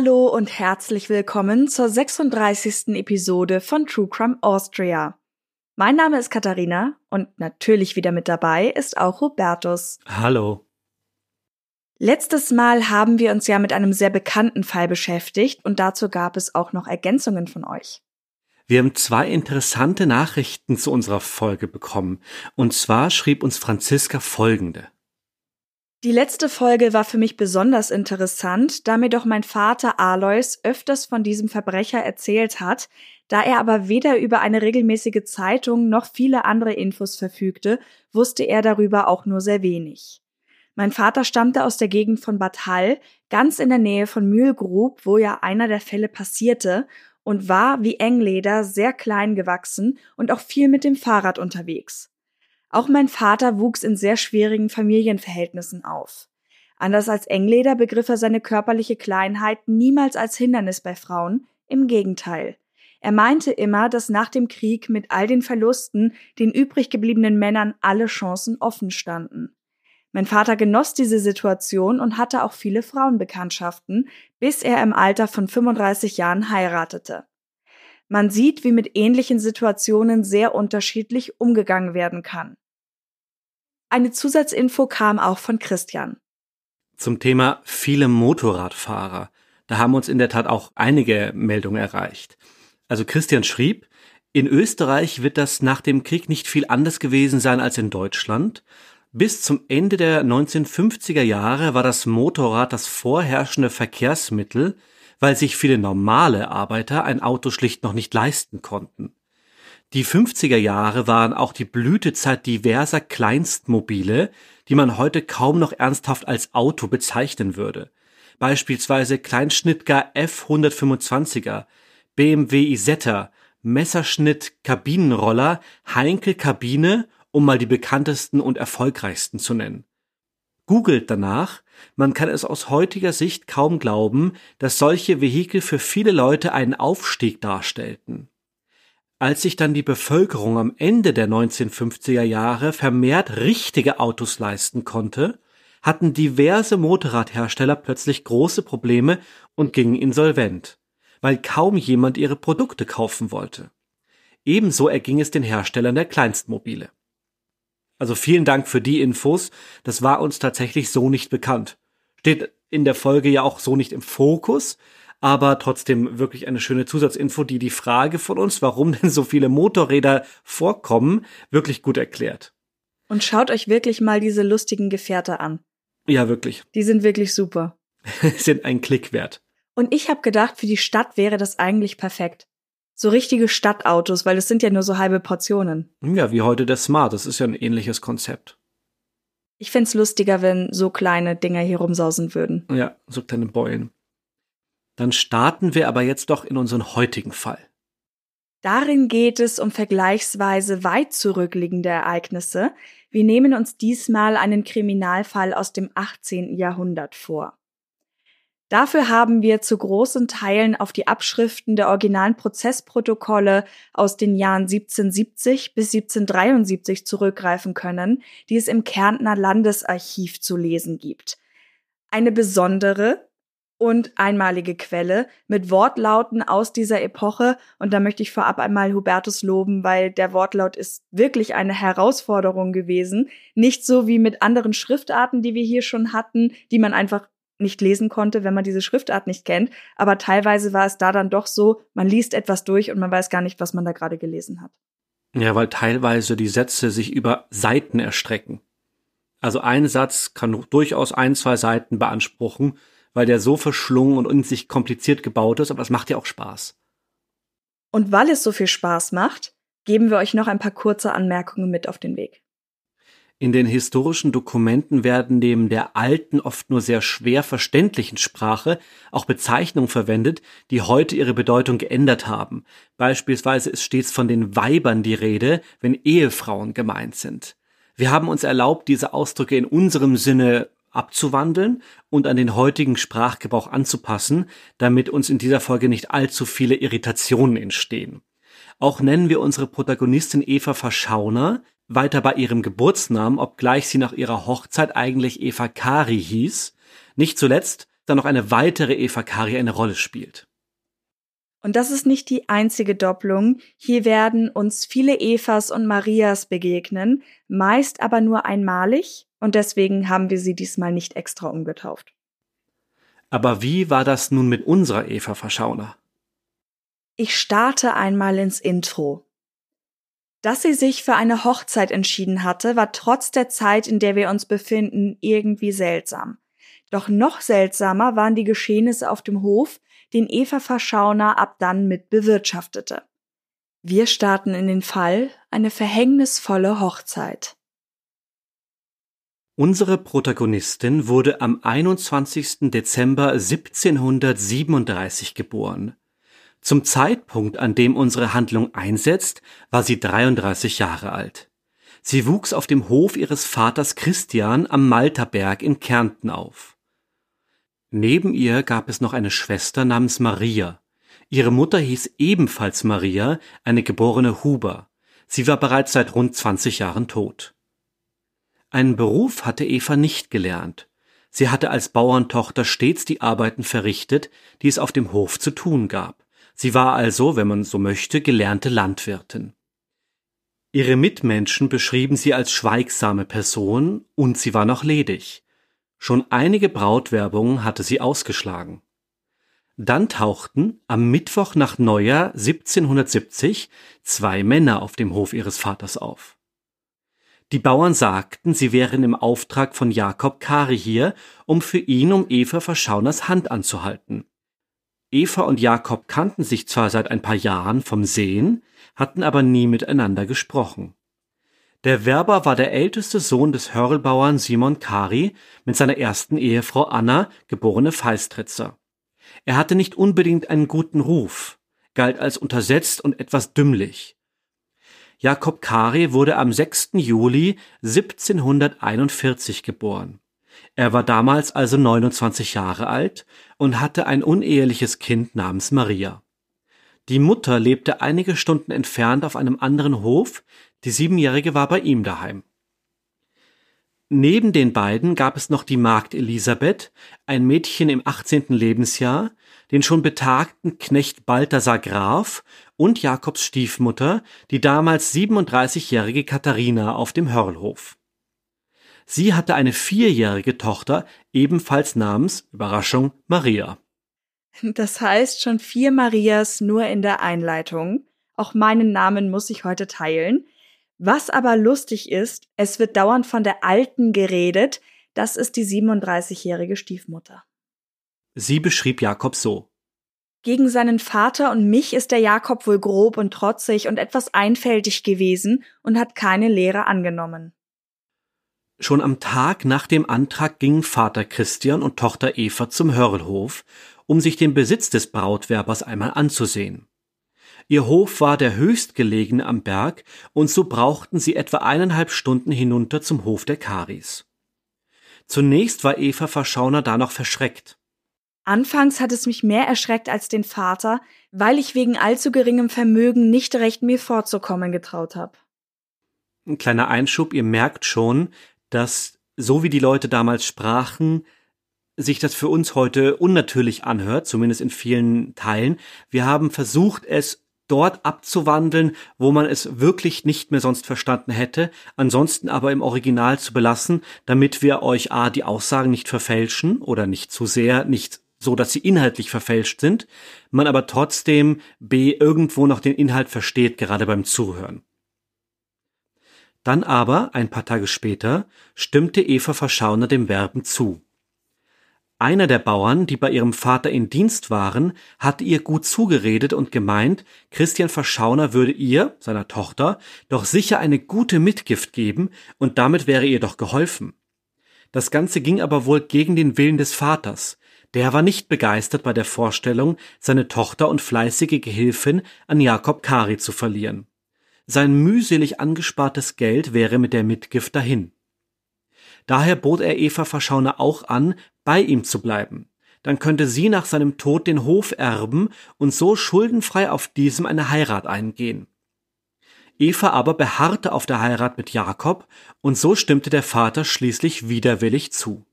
Hallo und herzlich willkommen zur 36. Episode von True Crime Austria. Mein Name ist Katharina und natürlich wieder mit dabei ist auch Hubertus. Hallo. Letztes Mal haben wir uns ja mit einem sehr bekannten Fall beschäftigt und dazu gab es auch noch Ergänzungen von euch. Wir haben zwei interessante Nachrichten zu unserer Folge bekommen. Und zwar schrieb uns Franziska folgende. Die letzte Folge war für mich besonders interessant, da mir doch mein Vater Alois öfters von diesem Verbrecher erzählt hat, da er aber weder über eine regelmäßige Zeitung noch viele andere Infos verfügte, wusste er darüber auch nur sehr wenig. Mein Vater stammte aus der Gegend von Bad Hall, ganz in der Nähe von Mühlgrub, wo ja einer der Fälle passierte, und war wie Engleder sehr klein gewachsen und auch viel mit dem Fahrrad unterwegs. Auch mein Vater wuchs in sehr schwierigen Familienverhältnissen auf. Anders als Engleder begriff er seine körperliche Kleinheit niemals als Hindernis bei Frauen, im Gegenteil. Er meinte immer, dass nach dem Krieg mit all den Verlusten den übrig gebliebenen Männern alle Chancen offen standen. Mein Vater genoss diese Situation und hatte auch viele Frauenbekanntschaften, bis er im Alter von 35 Jahren heiratete. Man sieht, wie mit ähnlichen Situationen sehr unterschiedlich umgegangen werden kann. Eine Zusatzinfo kam auch von Christian. Zum Thema viele Motorradfahrer. Da haben uns in der Tat auch einige Meldungen erreicht. Also Christian schrieb, in Österreich wird das nach dem Krieg nicht viel anders gewesen sein als in Deutschland. Bis zum Ende der 1950er Jahre war das Motorrad das vorherrschende Verkehrsmittel, weil sich viele normale Arbeiter ein Auto schlicht noch nicht leisten konnten. Die 50er Jahre waren auch die Blütezeit diverser Kleinstmobile, die man heute kaum noch ernsthaft als Auto bezeichnen würde. Beispielsweise Kleinschnittger F125er, BMW Isetta, Messerschnitt Kabinenroller, Heinkel Kabine, um mal die bekanntesten und erfolgreichsten zu nennen. Googelt danach, man kann es aus heutiger Sicht kaum glauben, dass solche Vehikel für viele Leute einen Aufstieg darstellten. Als sich dann die Bevölkerung am Ende der 1950er Jahre vermehrt richtige Autos leisten konnte, hatten diverse Motorradhersteller plötzlich große Probleme und gingen insolvent, weil kaum jemand ihre Produkte kaufen wollte. Ebenso erging es den Herstellern der Kleinstmobile. Also vielen Dank für die Infos. Das war uns tatsächlich so nicht bekannt. Steht in der Folge ja auch so nicht im Fokus, aber trotzdem wirklich eine schöne Zusatzinfo, die die Frage von uns, warum denn so viele Motorräder vorkommen, wirklich gut erklärt. Und schaut euch wirklich mal diese lustigen Gefährte an. Ja, wirklich. Die sind wirklich super. sind ein Klick wert. Und ich habe gedacht, für die Stadt wäre das eigentlich perfekt. So richtige Stadtautos, weil es sind ja nur so halbe Portionen. Ja, wie heute der Smart, das ist ja ein ähnliches Konzept. Ich find's lustiger, wenn so kleine Dinger hier rumsausen würden. Ja, so kleine Beulen. Dann starten wir aber jetzt doch in unseren heutigen Fall. Darin geht es um vergleichsweise weit zurückliegende Ereignisse. Wir nehmen uns diesmal einen Kriminalfall aus dem 18. Jahrhundert vor. Dafür haben wir zu großen Teilen auf die Abschriften der originalen Prozessprotokolle aus den Jahren 1770 bis 1773 zurückgreifen können, die es im Kärntner Landesarchiv zu lesen gibt. Eine besondere und einmalige Quelle mit Wortlauten aus dieser Epoche. Und da möchte ich vorab einmal Hubertus loben, weil der Wortlaut ist wirklich eine Herausforderung gewesen. Nicht so wie mit anderen Schriftarten, die wir hier schon hatten, die man einfach nicht lesen konnte, wenn man diese Schriftart nicht kennt. Aber teilweise war es da dann doch so, man liest etwas durch und man weiß gar nicht, was man da gerade gelesen hat. Ja, weil teilweise die Sätze sich über Seiten erstrecken. Also ein Satz kann durchaus ein, zwei Seiten beanspruchen, weil der so verschlungen und in sich kompliziert gebaut ist, aber es macht ja auch Spaß. Und weil es so viel Spaß macht, geben wir euch noch ein paar kurze Anmerkungen mit auf den Weg. In den historischen Dokumenten werden neben der alten, oft nur sehr schwer verständlichen Sprache auch Bezeichnungen verwendet, die heute ihre Bedeutung geändert haben. Beispielsweise ist stets von den Weibern die Rede, wenn Ehefrauen gemeint sind. Wir haben uns erlaubt, diese Ausdrücke in unserem Sinne abzuwandeln und an den heutigen Sprachgebrauch anzupassen, damit uns in dieser Folge nicht allzu viele Irritationen entstehen. Auch nennen wir unsere Protagonistin Eva Verschauner weiter bei ihrem Geburtsnamen, obgleich sie nach ihrer Hochzeit eigentlich Eva Kari hieß. Nicht zuletzt, da noch eine weitere Eva Kari eine Rolle spielt. Und das ist nicht die einzige Doppelung. Hier werden uns viele Evas und Marias begegnen, meist aber nur einmalig, und deswegen haben wir sie diesmal nicht extra umgetauft. Aber wie war das nun mit unserer Eva Verschauner? Ich starte einmal ins Intro. Dass sie sich für eine Hochzeit entschieden hatte, war trotz der Zeit, in der wir uns befinden, irgendwie seltsam. Doch noch seltsamer waren die Geschehnisse auf dem Hof, den Eva Verschauner ab dann mit bewirtschaftete. Wir starten in den Fall eine verhängnisvolle Hochzeit. Unsere Protagonistin wurde am 21. Dezember 1737 geboren. Zum Zeitpunkt, an dem unsere Handlung einsetzt, war sie 33 Jahre alt. Sie wuchs auf dem Hof ihres Vaters Christian am Malterberg in Kärnten auf. Neben ihr gab es noch eine Schwester namens Maria. Ihre Mutter hieß ebenfalls Maria, eine geborene Huber. Sie war bereits seit rund 20 Jahren tot. Einen Beruf hatte Eva nicht gelernt. Sie hatte als Bauerntochter stets die Arbeiten verrichtet, die es auf dem Hof zu tun gab. Sie war also, wenn man so möchte, gelernte Landwirtin. Ihre Mitmenschen beschrieben sie als schweigsame Person und sie war noch ledig. Schon einige Brautwerbungen hatte sie ausgeschlagen. Dann tauchten am Mittwoch nach Neujahr 1770 zwei Männer auf dem Hof ihres Vaters auf. Die Bauern sagten, sie wären im Auftrag von Jakob Kari hier, um für ihn um Eva Verschauners Hand anzuhalten. Eva und Jakob kannten sich zwar seit ein paar Jahren vom Sehen, hatten aber nie miteinander gesprochen. Der Werber war der älteste Sohn des Hörlbauern Simon Kari mit seiner ersten Ehefrau Anna, geborene Feistritzer. Er hatte nicht unbedingt einen guten Ruf, galt als untersetzt und etwas dümmlich. Jakob Kari wurde am 6. Juli 1741 geboren. Er war damals also 29 Jahre alt und hatte ein uneheliches Kind namens Maria. Die Mutter lebte einige Stunden entfernt auf einem anderen Hof, die Siebenjährige war bei ihm daheim. Neben den beiden gab es noch die Magd Elisabeth, ein Mädchen im 18. Lebensjahr, den schon betagten Knecht Balthasar Graf und Jakobs Stiefmutter, die damals 37-jährige Katharina auf dem Hörlhof. Sie hatte eine vierjährige Tochter, ebenfalls namens, Überraschung, Maria. Das heißt schon vier Marias nur in der Einleitung. Auch meinen Namen muss ich heute teilen. Was aber lustig ist, es wird dauernd von der Alten geredet. Das ist die 37-jährige Stiefmutter. Sie beschrieb Jakob so. Gegen seinen Vater und mich ist der Jakob wohl grob und trotzig und etwas einfältig gewesen und hat keine Lehre angenommen. Schon am Tag nach dem Antrag gingen Vater Christian und Tochter Eva zum Hörlhof, um sich den Besitz des Brautwerbers einmal anzusehen. Ihr Hof war der höchstgelegene am Berg, und so brauchten sie etwa eineinhalb Stunden hinunter zum Hof der Karis. Zunächst war Eva Verschauner da noch verschreckt. Anfangs hat es mich mehr erschreckt als den Vater, weil ich wegen allzu geringem Vermögen nicht recht mir vorzukommen getraut habe. Ein kleiner Einschub, ihr merkt schon, dass so wie die Leute damals sprachen, sich das für uns heute unnatürlich anhört, zumindest in vielen Teilen. Wir haben versucht, es dort abzuwandeln, wo man es wirklich nicht mehr sonst verstanden hätte, ansonsten aber im Original zu belassen, damit wir euch a die Aussagen nicht verfälschen oder nicht zu sehr, nicht so, dass sie inhaltlich verfälscht sind, man aber trotzdem b irgendwo noch den Inhalt versteht, gerade beim Zuhören. Dann aber, ein paar Tage später, stimmte Eva Verschauner dem Werben zu. Einer der Bauern, die bei ihrem Vater in Dienst waren, hatte ihr gut zugeredet und gemeint, Christian Verschauner würde ihr, seiner Tochter, doch sicher eine gute Mitgift geben und damit wäre ihr doch geholfen. Das Ganze ging aber wohl gegen den Willen des Vaters. Der war nicht begeistert bei der Vorstellung, seine Tochter und fleißige Gehilfin an Jakob Kari zu verlieren. Sein mühselig angespartes Geld wäre mit der Mitgift dahin. Daher bot er Eva Verschauner auch an, bei ihm zu bleiben. Dann könnte sie nach seinem Tod den Hof erben und so schuldenfrei auf diesem eine Heirat eingehen. Eva aber beharrte auf der Heirat mit Jakob, und so stimmte der Vater schließlich widerwillig zu.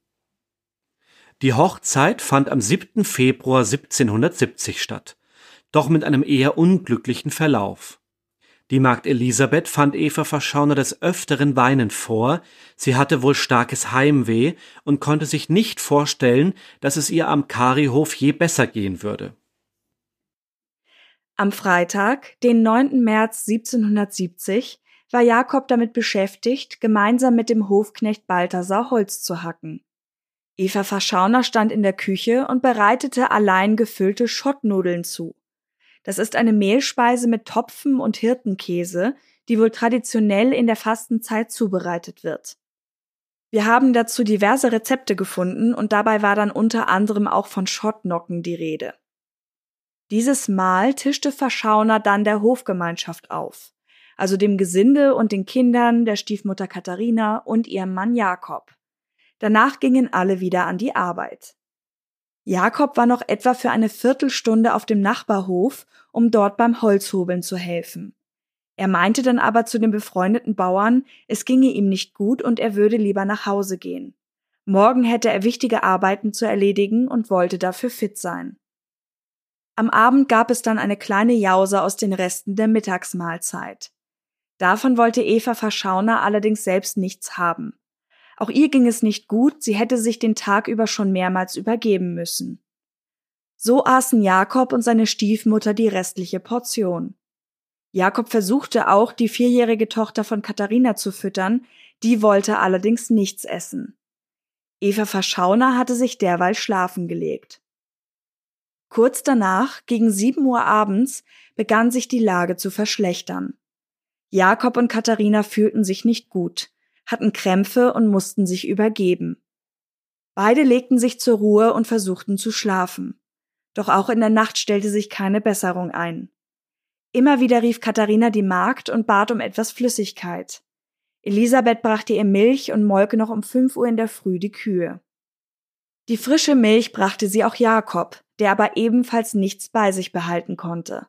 Die Hochzeit fand am 7. Februar 1770 statt, doch mit einem eher unglücklichen Verlauf. Die Magd Elisabeth fand Eva Verschauner des Öfteren weinend vor, sie hatte wohl starkes Heimweh und konnte sich nicht vorstellen, dass es ihr am Karihof je besser gehen würde. Am Freitag, den 9. März 1770, war Jakob damit beschäftigt, gemeinsam mit dem Hofknecht Balthasar Holz zu hacken. Eva Verschauner stand in der Küche und bereitete allein gefüllte Schottnudeln zu. Das ist eine Mehlspeise mit Topfen und Hirtenkäse, die wohl traditionell in der Fastenzeit zubereitet wird. Wir haben dazu diverse Rezepte gefunden und dabei war dann unter anderem auch von Schottnocken die Rede. Dieses Mal tischte Verschauner dann der Hofgemeinschaft auf, also dem Gesinde und den Kindern der Stiefmutter Katharina und ihrem Mann Jakob. Danach gingen alle wieder an die Arbeit. Jakob war noch etwa für eine Viertelstunde auf dem Nachbarhof, um dort beim Holzhobeln zu helfen. Er meinte dann aber zu den befreundeten Bauern, es ginge ihm nicht gut und er würde lieber nach Hause gehen. Morgen hätte er wichtige Arbeiten zu erledigen und wollte dafür fit sein. Am Abend gab es dann eine kleine Jause aus den Resten der Mittagsmahlzeit. Davon wollte Eva Verschauner allerdings selbst nichts haben. Auch ihr ging es nicht gut, sie hätte sich den Tag über schon mehrmals übergeben müssen. So aßen Jakob und seine Stiefmutter die restliche Portion. Jakob versuchte auch, die vierjährige Tochter von Katharina zu füttern, die wollte allerdings nichts essen. Eva Verschauner hatte sich derweil schlafen gelegt. Kurz danach, gegen sieben Uhr abends, begann sich die Lage zu verschlechtern. Jakob und Katharina fühlten sich nicht gut hatten Krämpfe und mussten sich übergeben. Beide legten sich zur Ruhe und versuchten zu schlafen. Doch auch in der Nacht stellte sich keine Besserung ein. Immer wieder rief Katharina die Magd und bat um etwas Flüssigkeit. Elisabeth brachte ihr Milch und molke noch um fünf Uhr in der Früh die Kühe. Die frische Milch brachte sie auch Jakob, der aber ebenfalls nichts bei sich behalten konnte.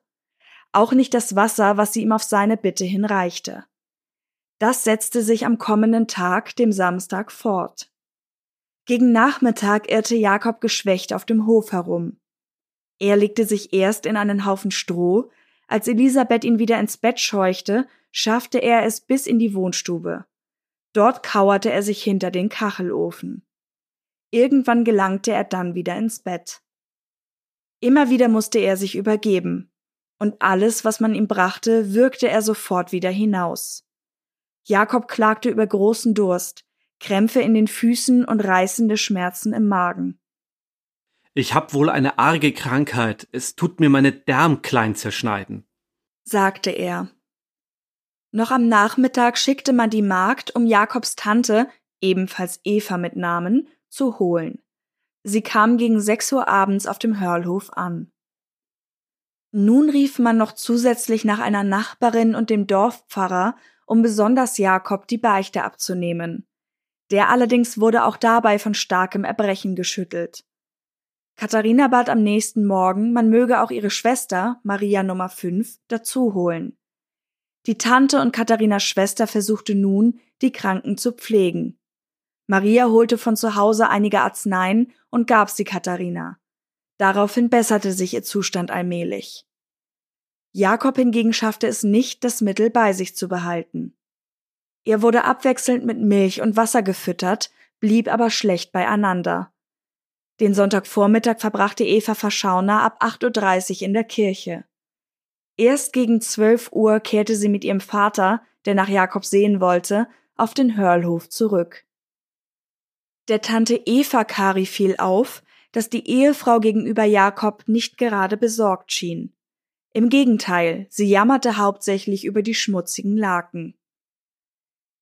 Auch nicht das Wasser, was sie ihm auf seine Bitte hinreichte. Das setzte sich am kommenden Tag, dem Samstag, fort. Gegen Nachmittag irrte Jakob geschwächt auf dem Hof herum. Er legte sich erst in einen Haufen Stroh, als Elisabeth ihn wieder ins Bett scheuchte, schaffte er es bis in die Wohnstube. Dort kauerte er sich hinter den Kachelofen. Irgendwann gelangte er dann wieder ins Bett. Immer wieder musste er sich übergeben, und alles, was man ihm brachte, wirkte er sofort wieder hinaus. Jakob klagte über großen Durst, Krämpfe in den Füßen und reißende Schmerzen im Magen. Ich hab wohl eine arge Krankheit, es tut mir meine Darm klein zerschneiden, sagte er. Noch am Nachmittag schickte man die Magd, um Jakobs Tante, ebenfalls Eva mit Namen, zu holen. Sie kam gegen sechs Uhr abends auf dem Hörlhof an. Nun rief man noch zusätzlich nach einer Nachbarin und dem Dorfpfarrer um besonders Jakob die Beichte abzunehmen. Der allerdings wurde auch dabei von starkem Erbrechen geschüttelt. Katharina bat am nächsten Morgen, man möge auch ihre Schwester, Maria Nummer 5, dazu holen. Die Tante und Katharinas Schwester versuchte nun, die Kranken zu pflegen. Maria holte von zu Hause einige Arzneien und gab sie Katharina. Daraufhin besserte sich ihr Zustand allmählich. Jakob hingegen schaffte es nicht, das Mittel bei sich zu behalten. Er wurde abwechselnd mit Milch und Wasser gefüttert, blieb aber schlecht beieinander. Den Sonntagvormittag verbrachte Eva Verschauner ab 8.30 Uhr in der Kirche. Erst gegen 12 Uhr kehrte sie mit ihrem Vater, der nach Jakob sehen wollte, auf den Hörlhof zurück. Der Tante Eva Kari fiel auf, dass die Ehefrau gegenüber Jakob nicht gerade besorgt schien. Im Gegenteil, sie jammerte hauptsächlich über die schmutzigen Laken.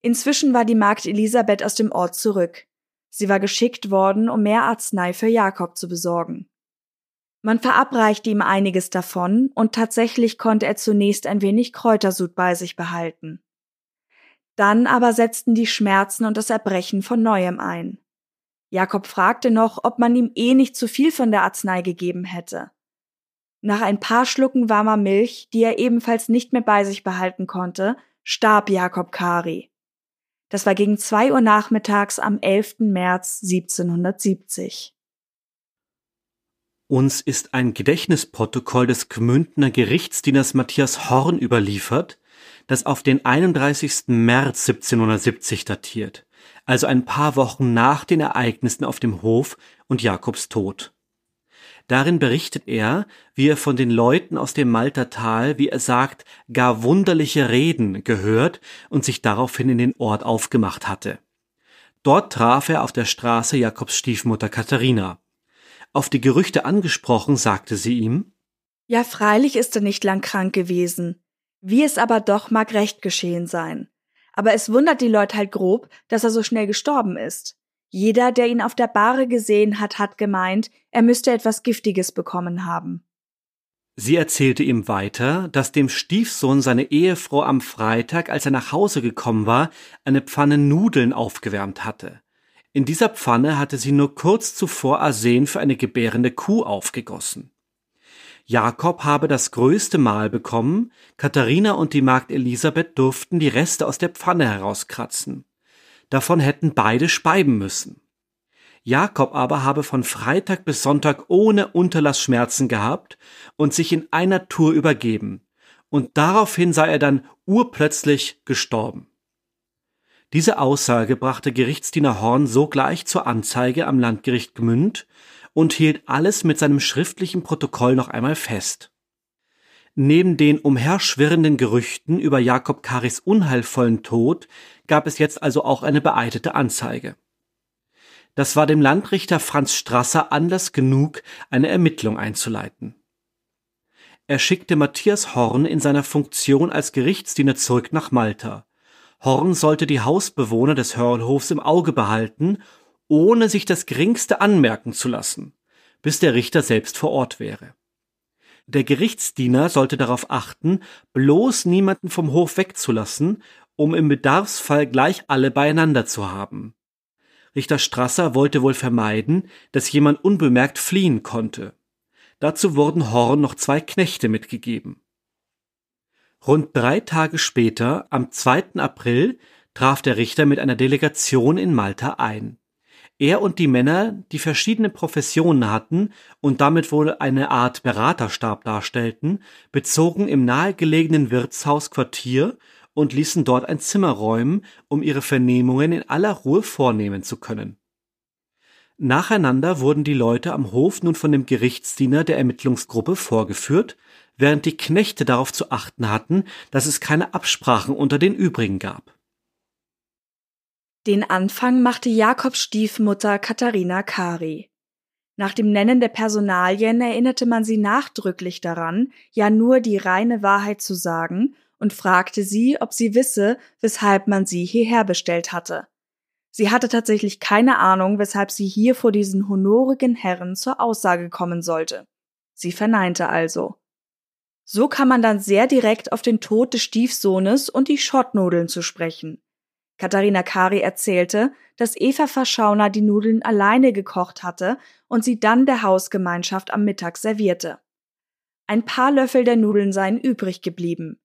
Inzwischen war die Magd Elisabeth aus dem Ort zurück. Sie war geschickt worden, um mehr Arznei für Jakob zu besorgen. Man verabreichte ihm einiges davon, und tatsächlich konnte er zunächst ein wenig Kräutersud bei sich behalten. Dann aber setzten die Schmerzen und das Erbrechen von neuem ein. Jakob fragte noch, ob man ihm eh nicht zu viel von der Arznei gegeben hätte. Nach ein paar Schlucken warmer Milch, die er ebenfalls nicht mehr bei sich behalten konnte, starb Jakob Kari. Das war gegen zwei Uhr nachmittags am 11. März 1770. Uns ist ein Gedächtnisprotokoll des Gmündner Gerichtsdieners Matthias Horn überliefert, das auf den 31. März 1770 datiert, also ein paar Wochen nach den Ereignissen auf dem Hof und Jakobs Tod. Darin berichtet er, wie er von den Leuten aus dem Maltertal, wie er sagt, gar wunderliche Reden gehört und sich daraufhin in den Ort aufgemacht hatte. Dort traf er auf der Straße Jakobs Stiefmutter Katharina. Auf die Gerüchte angesprochen, sagte sie ihm Ja, freilich ist er nicht lang krank gewesen. Wie es aber doch mag recht geschehen sein. Aber es wundert die Leute halt grob, dass er so schnell gestorben ist. Jeder, der ihn auf der Bahre gesehen hat, hat gemeint, er müsste etwas Giftiges bekommen haben. Sie erzählte ihm weiter, dass dem Stiefsohn seine Ehefrau am Freitag, als er nach Hause gekommen war, eine Pfanne Nudeln aufgewärmt hatte. In dieser Pfanne hatte sie nur kurz zuvor Arsen für eine gebärende Kuh aufgegossen. Jakob habe das größte Mahl bekommen, Katharina und die Magd Elisabeth durften die Reste aus der Pfanne herauskratzen. Davon hätten beide speiben müssen. Jakob aber habe von Freitag bis Sonntag ohne Unterlass Schmerzen gehabt und sich in einer Tour übergeben, und daraufhin sei er dann urplötzlich gestorben. Diese Aussage brachte Gerichtsdiener Horn sogleich zur Anzeige am Landgericht Gmünd und hielt alles mit seinem schriftlichen Protokoll noch einmal fest. Neben den umherschwirrenden Gerüchten über Jakob Karis unheilvollen Tod gab es jetzt also auch eine beeidete Anzeige. Das war dem Landrichter Franz Strasser Anlass genug, eine Ermittlung einzuleiten. Er schickte Matthias Horn in seiner Funktion als Gerichtsdiener zurück nach Malta. Horn sollte die Hausbewohner des Hörlhofs im Auge behalten, ohne sich das geringste anmerken zu lassen, bis der Richter selbst vor Ort wäre. Der Gerichtsdiener sollte darauf achten, bloß niemanden vom Hof wegzulassen, um im Bedarfsfall gleich alle beieinander zu haben. Richter Strasser wollte wohl vermeiden, dass jemand unbemerkt fliehen konnte. Dazu wurden Horn noch zwei Knechte mitgegeben. Rund drei Tage später, am 2. April, traf der Richter mit einer Delegation in Malta ein. Er und die Männer, die verschiedene Professionen hatten und damit wohl eine Art Beraterstab darstellten, bezogen im nahegelegenen Wirtshaus Quartier und ließen dort ein Zimmer räumen, um ihre Vernehmungen in aller Ruhe vornehmen zu können. Nacheinander wurden die Leute am Hof nun von dem Gerichtsdiener der Ermittlungsgruppe vorgeführt, während die Knechte darauf zu achten hatten, dass es keine Absprachen unter den übrigen gab. Den Anfang machte Jakobs Stiefmutter Katharina Kari. Nach dem Nennen der Personalien erinnerte man sie nachdrücklich daran, ja nur die reine Wahrheit zu sagen und fragte sie, ob sie wisse, weshalb man sie hierher bestellt hatte. Sie hatte tatsächlich keine Ahnung, weshalb sie hier vor diesen honorigen Herren zur Aussage kommen sollte. Sie verneinte also. So kam man dann sehr direkt auf den Tod des Stiefsohnes und die Schottnudeln zu sprechen. Katharina Kari erzählte, dass Eva Verschauner die Nudeln alleine gekocht hatte und sie dann der Hausgemeinschaft am Mittag servierte. Ein paar Löffel der Nudeln seien übrig geblieben.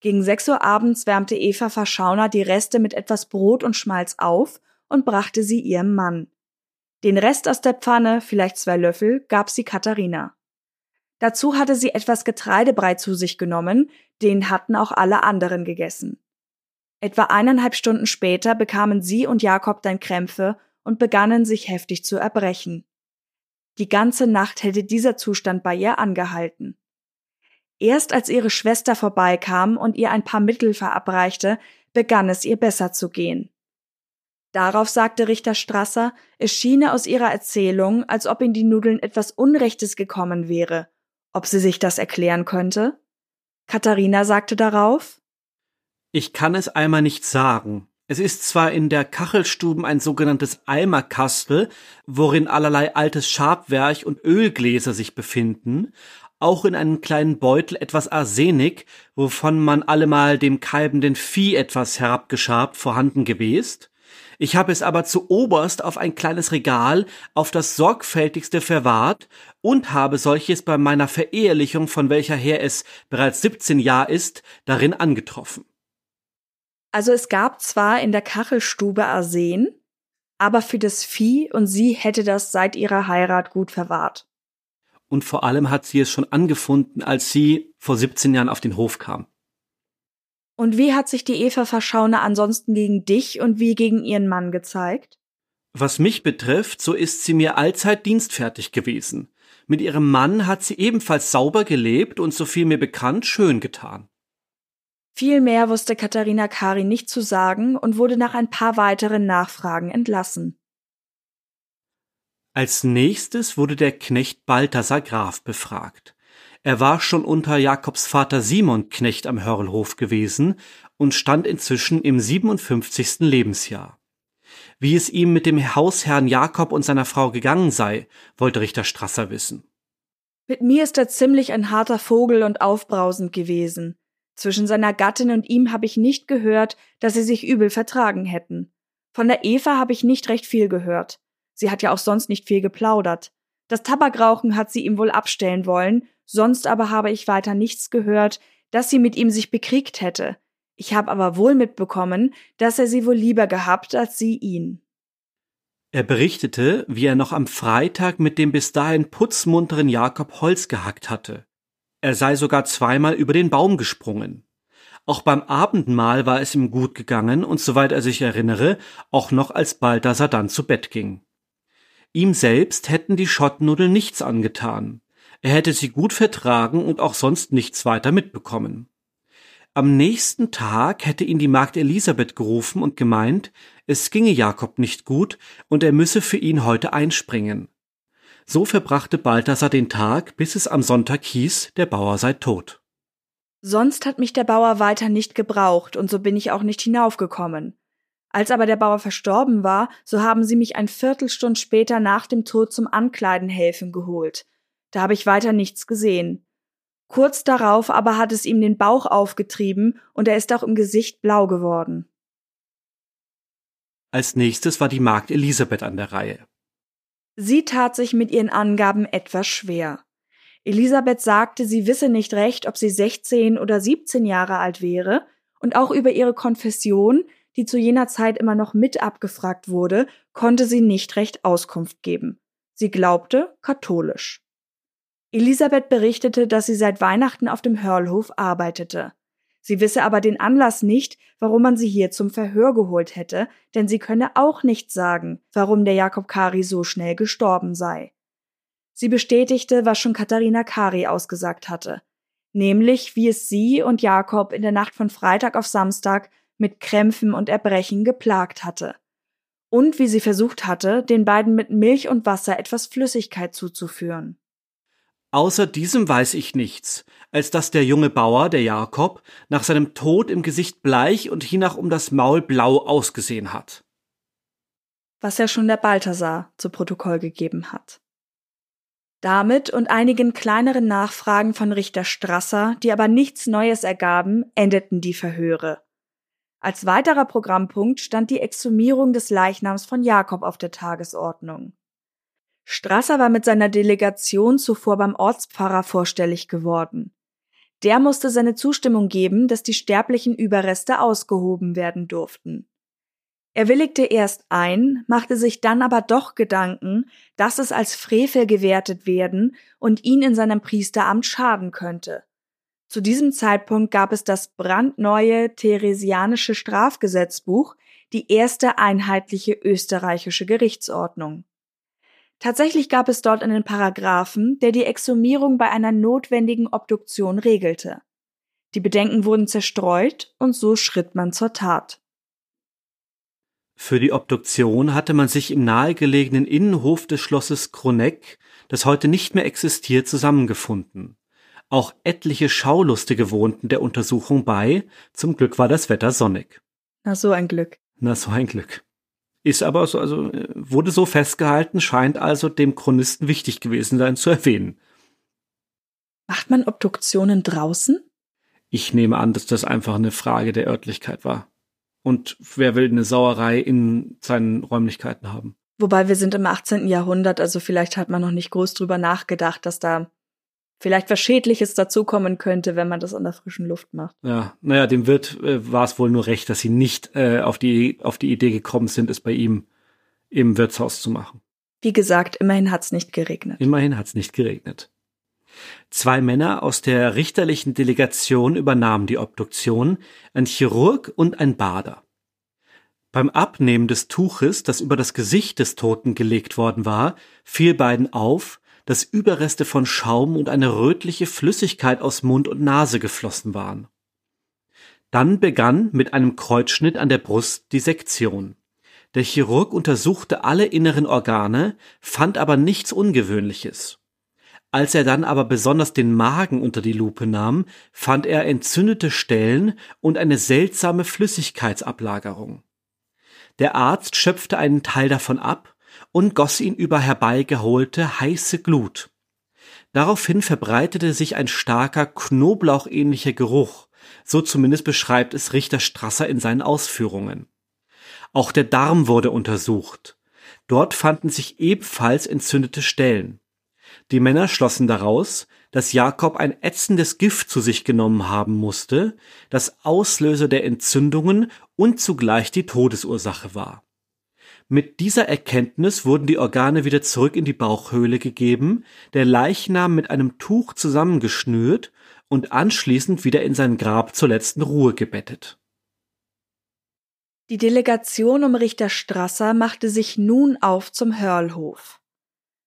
Gegen sechs Uhr abends wärmte Eva Verschauner die Reste mit etwas Brot und Schmalz auf und brachte sie ihrem Mann. Den Rest aus der Pfanne, vielleicht zwei Löffel, gab sie Katharina. Dazu hatte sie etwas Getreidebrei zu sich genommen, den hatten auch alle anderen gegessen. Etwa eineinhalb Stunden später bekamen sie und Jakob dann Krämpfe und begannen sich heftig zu erbrechen. Die ganze Nacht hätte dieser Zustand bei ihr angehalten. Erst als ihre Schwester vorbeikam und ihr ein paar Mittel verabreichte, begann es ihr besser zu gehen. Darauf sagte Richter Strasser, es schiene aus ihrer Erzählung, als ob in die Nudeln etwas Unrechtes gekommen wäre. Ob sie sich das erklären könnte? Katharina sagte darauf, Ich kann es einmal nicht sagen. Es ist zwar in der Kachelstuben ein sogenanntes Eimerkastel, worin allerlei altes Schabwerk und Ölgläser sich befinden, auch in einem kleinen Beutel etwas Arsenik, wovon man allemal dem kalbenden Vieh etwas herabgeschabt vorhanden gewesen. Ich habe es aber zu oberst auf ein kleines Regal auf das sorgfältigste verwahrt und habe solches bei meiner Verehelichung, von welcher her es bereits 17 Jahr ist, darin angetroffen. Also es gab zwar in der Kachelstube Arsen, aber für das Vieh und sie hätte das seit ihrer Heirat gut verwahrt. Und vor allem hat sie es schon angefunden, als sie vor 17 Jahren auf den Hof kam. Und wie hat sich die Eva Verschaune ansonsten gegen dich und wie gegen ihren Mann gezeigt? Was mich betrifft, so ist sie mir allzeit dienstfertig gewesen. Mit ihrem Mann hat sie ebenfalls sauber gelebt und so viel mir bekannt schön getan. Viel mehr wusste Katharina Kari nicht zu sagen und wurde nach ein paar weiteren Nachfragen entlassen. Als nächstes wurde der Knecht Balthasar Graf befragt. Er war schon unter Jakobs Vater Simon Knecht am Hörlhof gewesen und stand inzwischen im 57. Lebensjahr. Wie es ihm mit dem Hausherrn Jakob und seiner Frau gegangen sei, wollte Richter Strasser wissen. Mit mir ist er ziemlich ein harter Vogel und aufbrausend gewesen. Zwischen seiner Gattin und ihm habe ich nicht gehört, dass sie sich übel vertragen hätten. Von der Eva habe ich nicht recht viel gehört. Sie hat ja auch sonst nicht viel geplaudert. Das Tabakrauchen hat sie ihm wohl abstellen wollen, sonst aber habe ich weiter nichts gehört, dass sie mit ihm sich bekriegt hätte. Ich habe aber wohl mitbekommen, dass er sie wohl lieber gehabt als sie ihn. Er berichtete, wie er noch am Freitag mit dem bis dahin putzmunteren Jakob Holz gehackt hatte. Er sei sogar zweimal über den Baum gesprungen. Auch beim Abendmahl war es ihm gut gegangen und soweit er sich erinnere, auch noch als Balthasar dann zu Bett ging. Ihm selbst hätten die Schottnudeln nichts angetan. Er hätte sie gut vertragen und auch sonst nichts weiter mitbekommen. Am nächsten Tag hätte ihn die Magd Elisabeth gerufen und gemeint, es ginge Jakob nicht gut und er müsse für ihn heute einspringen. So verbrachte Balthasar den Tag, bis es am Sonntag hieß, der Bauer sei tot. Sonst hat mich der Bauer weiter nicht gebraucht und so bin ich auch nicht hinaufgekommen. Als aber der Bauer verstorben war, so haben sie mich ein Viertelstund später nach dem Tod zum Ankleiden helfen geholt. Da habe ich weiter nichts gesehen. Kurz darauf aber hat es ihm den Bauch aufgetrieben und er ist auch im Gesicht blau geworden. Als nächstes war die Magd Elisabeth an der Reihe. Sie tat sich mit ihren Angaben etwas schwer. Elisabeth sagte, sie wisse nicht recht, ob sie 16 oder 17 Jahre alt wäre, und auch über ihre Konfession, die zu jener Zeit immer noch mit abgefragt wurde, konnte sie nicht recht Auskunft geben. Sie glaubte katholisch. Elisabeth berichtete, dass sie seit Weihnachten auf dem Hörlhof arbeitete. Sie wisse aber den Anlass nicht, warum man sie hier zum Verhör geholt hätte, denn sie könne auch nicht sagen, warum der Jakob Kari so schnell gestorben sei. Sie bestätigte, was schon Katharina Kari ausgesagt hatte, nämlich wie es sie und Jakob in der Nacht von Freitag auf Samstag mit Krämpfen und Erbrechen geplagt hatte. Und wie sie versucht hatte, den beiden mit Milch und Wasser etwas Flüssigkeit zuzuführen. Außer diesem weiß ich nichts, als dass der junge Bauer, der Jakob, nach seinem Tod im Gesicht bleich und hiernach um das Maul blau ausgesehen hat. Was ja schon der Balthasar zu Protokoll gegeben hat. Damit und einigen kleineren Nachfragen von Richter Strasser, die aber nichts Neues ergaben, endeten die Verhöre. Als weiterer Programmpunkt stand die Exhumierung des Leichnams von Jakob auf der Tagesordnung. Strasser war mit seiner Delegation zuvor beim Ortspfarrer vorstellig geworden. Der musste seine Zustimmung geben, dass die sterblichen Überreste ausgehoben werden durften. Er willigte erst ein, machte sich dann aber doch Gedanken, dass es als Frevel gewertet werden und ihn in seinem Priesteramt schaden könnte. Zu diesem Zeitpunkt gab es das brandneue Theresianische Strafgesetzbuch, die erste einheitliche österreichische Gerichtsordnung. Tatsächlich gab es dort einen Paragraphen, der die Exhumierung bei einer notwendigen Obduktion regelte. Die Bedenken wurden zerstreut und so schritt man zur Tat. Für die Obduktion hatte man sich im nahegelegenen Innenhof des Schlosses Kroneck, das heute nicht mehr existiert, zusammengefunden. Auch etliche Schaulustige wohnten der Untersuchung bei, zum Glück war das Wetter sonnig. Na, so ein Glück. Na, so ein Glück. Ist aber so, also wurde so festgehalten, scheint also dem Chronisten wichtig gewesen sein zu erwähnen. Macht man Obduktionen draußen? Ich nehme an, dass das einfach eine Frage der Örtlichkeit war. Und wer will eine Sauerei in seinen Räumlichkeiten haben? Wobei wir sind im 18. Jahrhundert, also vielleicht hat man noch nicht groß drüber nachgedacht, dass da vielleicht was Schädliches dazukommen könnte, wenn man das an der frischen Luft macht. Ja, naja, dem Wirt äh, war es wohl nur recht, dass sie nicht äh, auf, die, auf die Idee gekommen sind, es bei ihm im Wirtshaus zu machen. Wie gesagt, immerhin hat's nicht geregnet. Immerhin hat's nicht geregnet. Zwei Männer aus der richterlichen Delegation übernahmen die Obduktion, ein Chirurg und ein Bader. Beim Abnehmen des Tuches, das über das Gesicht des Toten gelegt worden war, fiel beiden auf, dass Überreste von Schaum und eine rötliche Flüssigkeit aus Mund und Nase geflossen waren. Dann begann mit einem Kreuzschnitt an der Brust die Sektion. Der Chirurg untersuchte alle inneren Organe, fand aber nichts Ungewöhnliches. Als er dann aber besonders den Magen unter die Lupe nahm, fand er entzündete Stellen und eine seltsame Flüssigkeitsablagerung. Der Arzt schöpfte einen Teil davon ab und goss ihn über herbeigeholte heiße Glut. Daraufhin verbreitete sich ein starker, knoblauchähnlicher Geruch, so zumindest beschreibt es Richter Strasser in seinen Ausführungen. Auch der Darm wurde untersucht. Dort fanden sich ebenfalls entzündete Stellen. Die Männer schlossen daraus, dass Jakob ein ätzendes Gift zu sich genommen haben musste, das Auslöser der Entzündungen und zugleich die Todesursache war. Mit dieser Erkenntnis wurden die Organe wieder zurück in die Bauchhöhle gegeben, der Leichnam mit einem Tuch zusammengeschnürt und anschließend wieder in sein Grab zur letzten Ruhe gebettet. Die Delegation um Richter Strasser machte sich nun auf zum Hörlhof.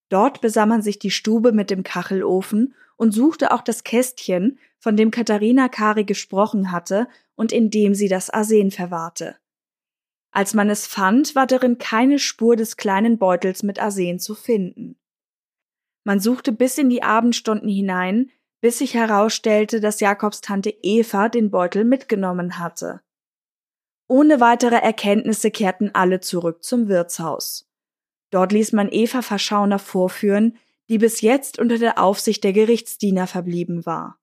Dort besah man sich die Stube mit dem Kachelofen und suchte auch das Kästchen, von dem Katharina Kari gesprochen hatte und in dem sie das Arsen verwahrte. Als man es fand, war darin keine Spur des kleinen Beutels mit Arsen zu finden. Man suchte bis in die Abendstunden hinein, bis sich herausstellte, dass Jakobs Tante Eva den Beutel mitgenommen hatte. Ohne weitere Erkenntnisse kehrten alle zurück zum Wirtshaus. Dort ließ man Eva Verschauner vorführen, die bis jetzt unter der Aufsicht der Gerichtsdiener verblieben war.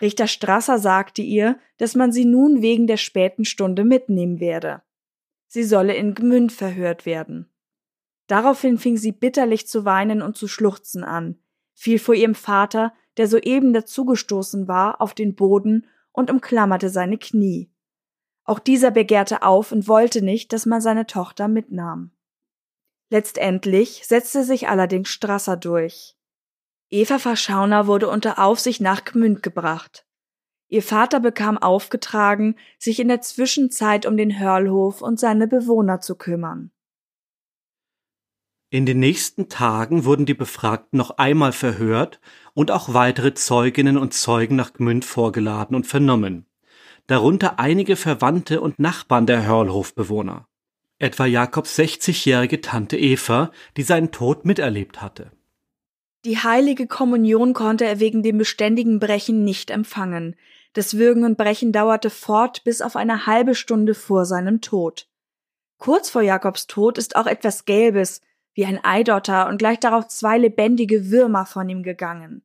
Richter Strasser sagte ihr, dass man sie nun wegen der späten Stunde mitnehmen werde sie solle in Gmünd verhört werden. Daraufhin fing sie bitterlich zu weinen und zu schluchzen an, fiel vor ihrem Vater, der soeben dazugestoßen war, auf den Boden und umklammerte seine Knie. Auch dieser begehrte auf und wollte nicht, dass man seine Tochter mitnahm. Letztendlich setzte sich allerdings Strasser durch. Eva Verschauner wurde unter Aufsicht nach Gmünd gebracht. Ihr Vater bekam aufgetragen, sich in der Zwischenzeit um den Hörlhof und seine Bewohner zu kümmern. In den nächsten Tagen wurden die Befragten noch einmal verhört und auch weitere Zeuginnen und Zeugen nach Gmünd vorgeladen und vernommen, darunter einige Verwandte und Nachbarn der Hörlhofbewohner, etwa Jakobs 60-jährige Tante Eva, die seinen Tod miterlebt hatte. Die heilige Kommunion konnte er wegen dem beständigen Brechen nicht empfangen, das Würgen und Brechen dauerte fort bis auf eine halbe Stunde vor seinem Tod. Kurz vor Jakobs Tod ist auch etwas Gelbes, wie ein Eidotter und gleich darauf zwei lebendige Würmer von ihm gegangen.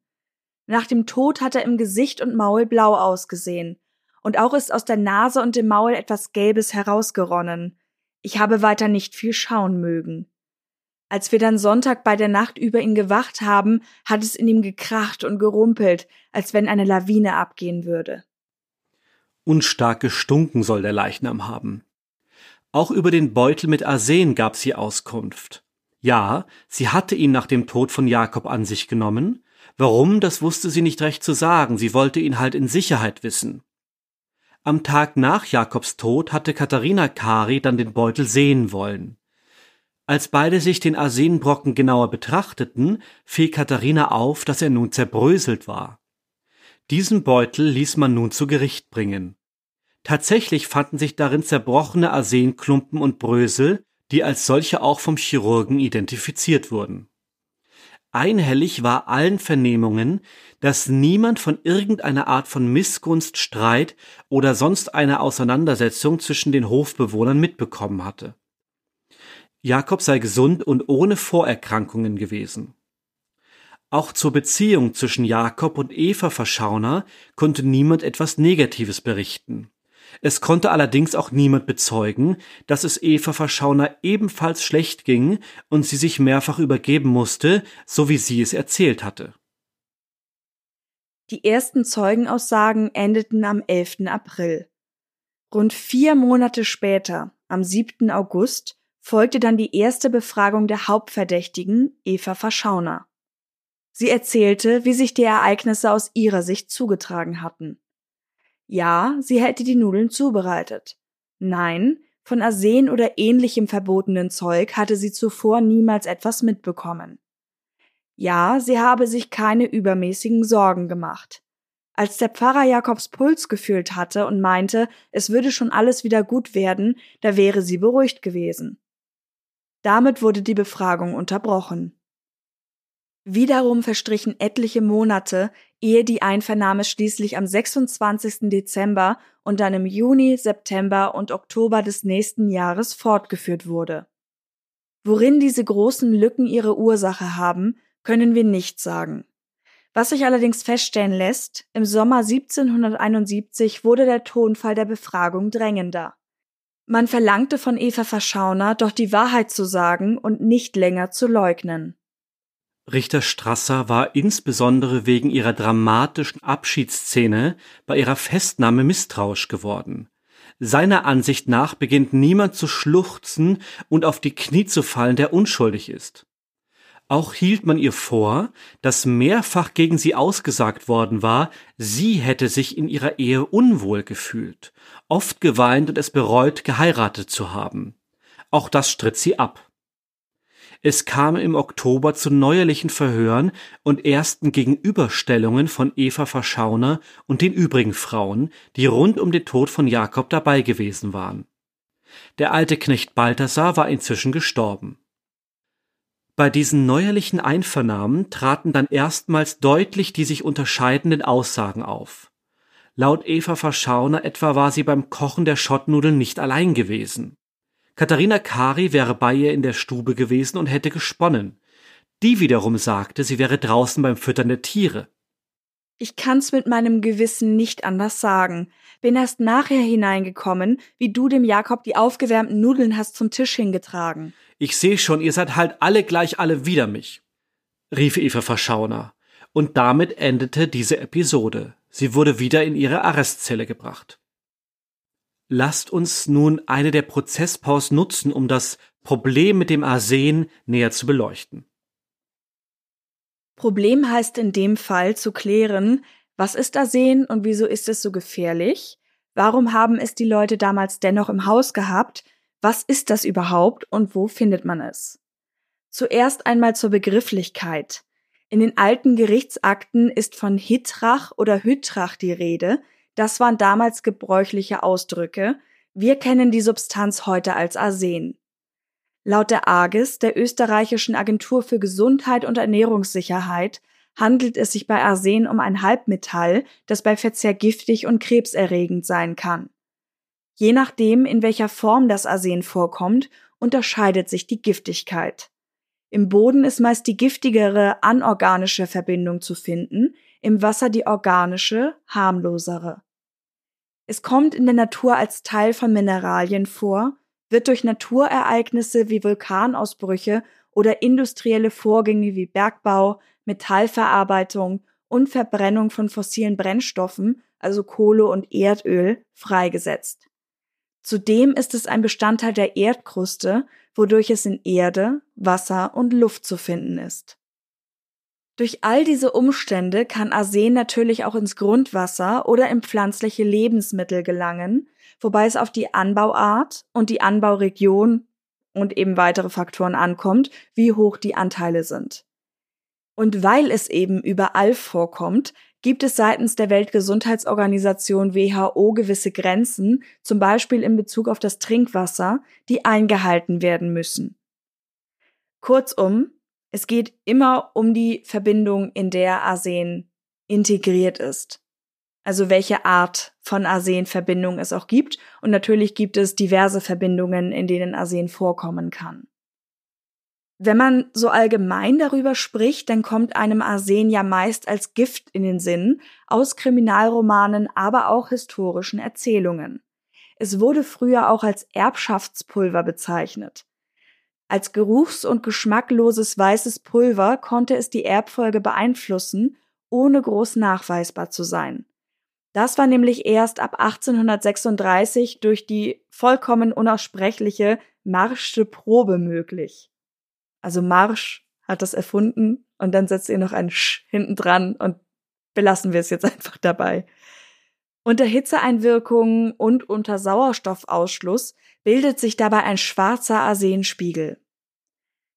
Nach dem Tod hat er im Gesicht und Maul blau ausgesehen, und auch ist aus der Nase und dem Maul etwas Gelbes herausgeronnen. Ich habe weiter nicht viel schauen mögen. Als wir dann Sonntag bei der Nacht über ihn gewacht haben, hat es in ihm gekracht und gerumpelt, als wenn eine Lawine abgehen würde. Unstark gestunken soll der Leichnam haben. Auch über den Beutel mit Arsen gab sie Auskunft. Ja, sie hatte ihn nach dem Tod von Jakob an sich genommen. Warum, das wusste sie nicht recht zu sagen, sie wollte ihn halt in Sicherheit wissen. Am Tag nach Jakobs Tod hatte Katharina Kari dann den Beutel sehen wollen. Als beide sich den Arsenbrocken genauer betrachteten, fiel Katharina auf, dass er nun zerbröselt war. Diesen Beutel ließ man nun zu Gericht bringen. Tatsächlich fanden sich darin zerbrochene Arsenklumpen und Brösel, die als solche auch vom Chirurgen identifiziert wurden. Einhellig war allen Vernehmungen, dass niemand von irgendeiner Art von Missgunst, Streit oder sonst einer Auseinandersetzung zwischen den Hofbewohnern mitbekommen hatte. Jakob sei gesund und ohne Vorerkrankungen gewesen. Auch zur Beziehung zwischen Jakob und Eva Verschauner konnte niemand etwas Negatives berichten. Es konnte allerdings auch niemand bezeugen, dass es Eva Verschauner ebenfalls schlecht ging und sie sich mehrfach übergeben musste, so wie sie es erzählt hatte. Die ersten Zeugenaussagen endeten am 11. April. Rund vier Monate später, am 7. August, folgte dann die erste Befragung der Hauptverdächtigen, Eva Verschauner. Sie erzählte, wie sich die Ereignisse aus ihrer Sicht zugetragen hatten. Ja, sie hätte die Nudeln zubereitet. Nein, von Arsen oder ähnlichem verbotenen Zeug hatte sie zuvor niemals etwas mitbekommen. Ja, sie habe sich keine übermäßigen Sorgen gemacht. Als der Pfarrer Jakobs Puls gefühlt hatte und meinte, es würde schon alles wieder gut werden, da wäre sie beruhigt gewesen. Damit wurde die Befragung unterbrochen. Wiederum verstrichen etliche Monate, ehe die Einvernahme schließlich am 26. Dezember und dann im Juni, September und Oktober des nächsten Jahres fortgeführt wurde. Worin diese großen Lücken ihre Ursache haben, können wir nicht sagen. Was sich allerdings feststellen lässt, im Sommer 1771 wurde der Tonfall der Befragung drängender. Man verlangte von Eva Verschauner, doch die Wahrheit zu sagen und nicht länger zu leugnen. Richter Strasser war insbesondere wegen ihrer dramatischen Abschiedsszene bei ihrer Festnahme misstrauisch geworden. Seiner Ansicht nach beginnt niemand zu schluchzen und auf die Knie zu fallen, der unschuldig ist. Auch hielt man ihr vor, dass mehrfach gegen sie ausgesagt worden war, sie hätte sich in ihrer Ehe unwohl gefühlt, oft geweint und es bereut, geheiratet zu haben. Auch das stritt sie ab. Es kam im Oktober zu neuerlichen Verhören und ersten Gegenüberstellungen von Eva Verschauner und den übrigen Frauen, die rund um den Tod von Jakob dabei gewesen waren. Der alte Knecht Balthasar war inzwischen gestorben. Bei diesen neuerlichen Einvernahmen traten dann erstmals deutlich die sich unterscheidenden Aussagen auf. Laut Eva Verschauner etwa war sie beim Kochen der Schottnudeln nicht allein gewesen. Katharina Kari wäre bei ihr in der Stube gewesen und hätte gesponnen. Die wiederum sagte, sie wäre draußen beim Füttern der Tiere. Ich kann's mit meinem Gewissen nicht anders sagen. Bin erst nachher hineingekommen, wie du dem Jakob die aufgewärmten Nudeln hast zum Tisch hingetragen. Ich seh schon, ihr seid halt alle gleich alle wider mich, rief Eva Verschauner. Und damit endete diese Episode. Sie wurde wieder in ihre Arrestzelle gebracht. Lasst uns nun eine der Prozesspausen nutzen, um das Problem mit dem Arsen näher zu beleuchten. Problem heißt in dem Fall zu klären, was ist Arsen und wieso ist es so gefährlich? Warum haben es die Leute damals dennoch im Haus gehabt? Was ist das überhaupt und wo findet man es? Zuerst einmal zur Begrifflichkeit. In den alten Gerichtsakten ist von Hitrach oder Hütrach die Rede, das waren damals gebräuchliche Ausdrücke. Wir kennen die Substanz heute als Arsen. Laut der AGES, der österreichischen Agentur für Gesundheit und Ernährungssicherheit, handelt es sich bei Arsen um ein Halbmetall, das bei Verzehr giftig und krebserregend sein kann. Je nachdem, in welcher Form das Arsen vorkommt, unterscheidet sich die Giftigkeit. Im Boden ist meist die giftigere anorganische Verbindung zu finden, im Wasser die organische, harmlosere. Es kommt in der Natur als Teil von Mineralien vor, wird durch Naturereignisse wie Vulkanausbrüche oder industrielle Vorgänge wie Bergbau, Metallverarbeitung und Verbrennung von fossilen Brennstoffen, also Kohle und Erdöl, freigesetzt. Zudem ist es ein Bestandteil der Erdkruste, wodurch es in Erde, Wasser und Luft zu finden ist. Durch all diese Umstände kann Arsen natürlich auch ins Grundwasser oder in pflanzliche Lebensmittel gelangen, wobei es auf die Anbauart und die Anbauregion und eben weitere Faktoren ankommt, wie hoch die Anteile sind. Und weil es eben überall vorkommt, gibt es seitens der Weltgesundheitsorganisation WHO gewisse Grenzen, zum Beispiel in Bezug auf das Trinkwasser, die eingehalten werden müssen. Kurzum, es geht immer um die Verbindung, in der Arsen integriert ist. Also welche Art von Arsenverbindung es auch gibt. Und natürlich gibt es diverse Verbindungen, in denen Arsen vorkommen kann. Wenn man so allgemein darüber spricht, dann kommt einem Arsen ja meist als Gift in den Sinn, aus Kriminalromanen, aber auch historischen Erzählungen. Es wurde früher auch als Erbschaftspulver bezeichnet. Als geruchs- und geschmackloses weißes Pulver konnte es die Erbfolge beeinflussen, ohne groß nachweisbar zu sein. Das war nämlich erst ab 1836 durch die vollkommen unaussprechliche Marsche Probe möglich. Also Marsch hat das erfunden und dann setzt ihr noch ein Sch hinten dran und belassen wir es jetzt einfach dabei. Unter Hitzeeinwirkungen und unter Sauerstoffausschluss bildet sich dabei ein schwarzer Arsenspiegel.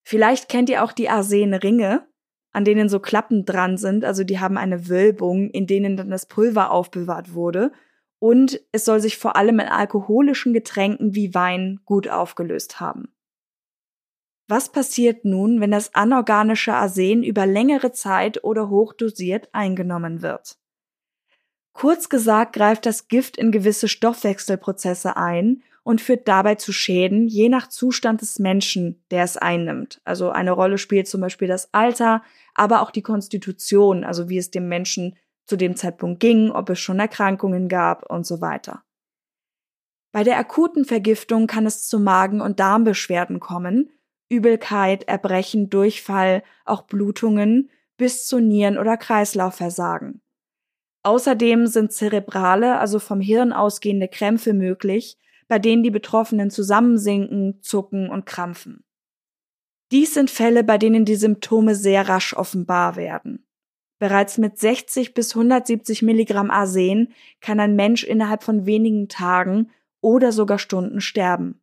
Vielleicht kennt ihr auch die Arsenringe, an denen so Klappen dran sind, also die haben eine Wölbung, in denen dann das Pulver aufbewahrt wurde. Und es soll sich vor allem in alkoholischen Getränken wie Wein gut aufgelöst haben. Was passiert nun, wenn das anorganische Arsen über längere Zeit oder hochdosiert eingenommen wird? Kurz gesagt greift das Gift in gewisse Stoffwechselprozesse ein und führt dabei zu Schäden, je nach Zustand des Menschen, der es einnimmt. Also eine Rolle spielt zum Beispiel das Alter, aber auch die Konstitution, also wie es dem Menschen zu dem Zeitpunkt ging, ob es schon Erkrankungen gab und so weiter. Bei der akuten Vergiftung kann es zu Magen- und Darmbeschwerden kommen, Übelkeit, Erbrechen, Durchfall, auch Blutungen bis zu Nieren- oder Kreislaufversagen. Außerdem sind zerebrale, also vom Hirn ausgehende Krämpfe möglich, bei denen die Betroffenen zusammensinken, zucken und krampfen. Dies sind Fälle, bei denen die Symptome sehr rasch offenbar werden. Bereits mit 60 bis 170 Milligramm Arsen kann ein Mensch innerhalb von wenigen Tagen oder sogar Stunden sterben.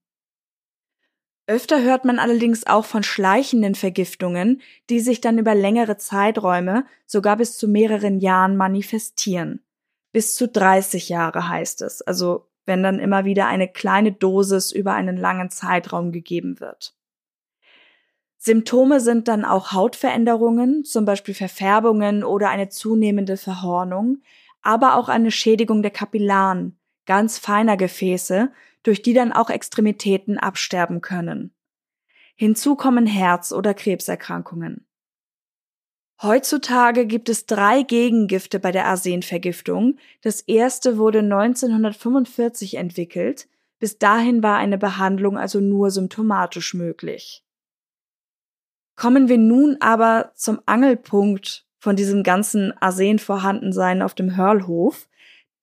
Öfter hört man allerdings auch von schleichenden Vergiftungen, die sich dann über längere Zeiträume, sogar bis zu mehreren Jahren manifestieren. Bis zu 30 Jahre heißt es, also wenn dann immer wieder eine kleine Dosis über einen langen Zeitraum gegeben wird. Symptome sind dann auch Hautveränderungen, zum Beispiel Verfärbungen oder eine zunehmende Verhornung, aber auch eine Schädigung der Kapillaren, ganz feiner Gefäße, durch die dann auch Extremitäten absterben können. Hinzu kommen Herz- oder Krebserkrankungen. Heutzutage gibt es drei Gegengifte bei der Arsenvergiftung. Das erste wurde 1945 entwickelt. Bis dahin war eine Behandlung also nur symptomatisch möglich. Kommen wir nun aber zum Angelpunkt von diesem ganzen Arsen-Vorhandensein auf dem Hörlhof.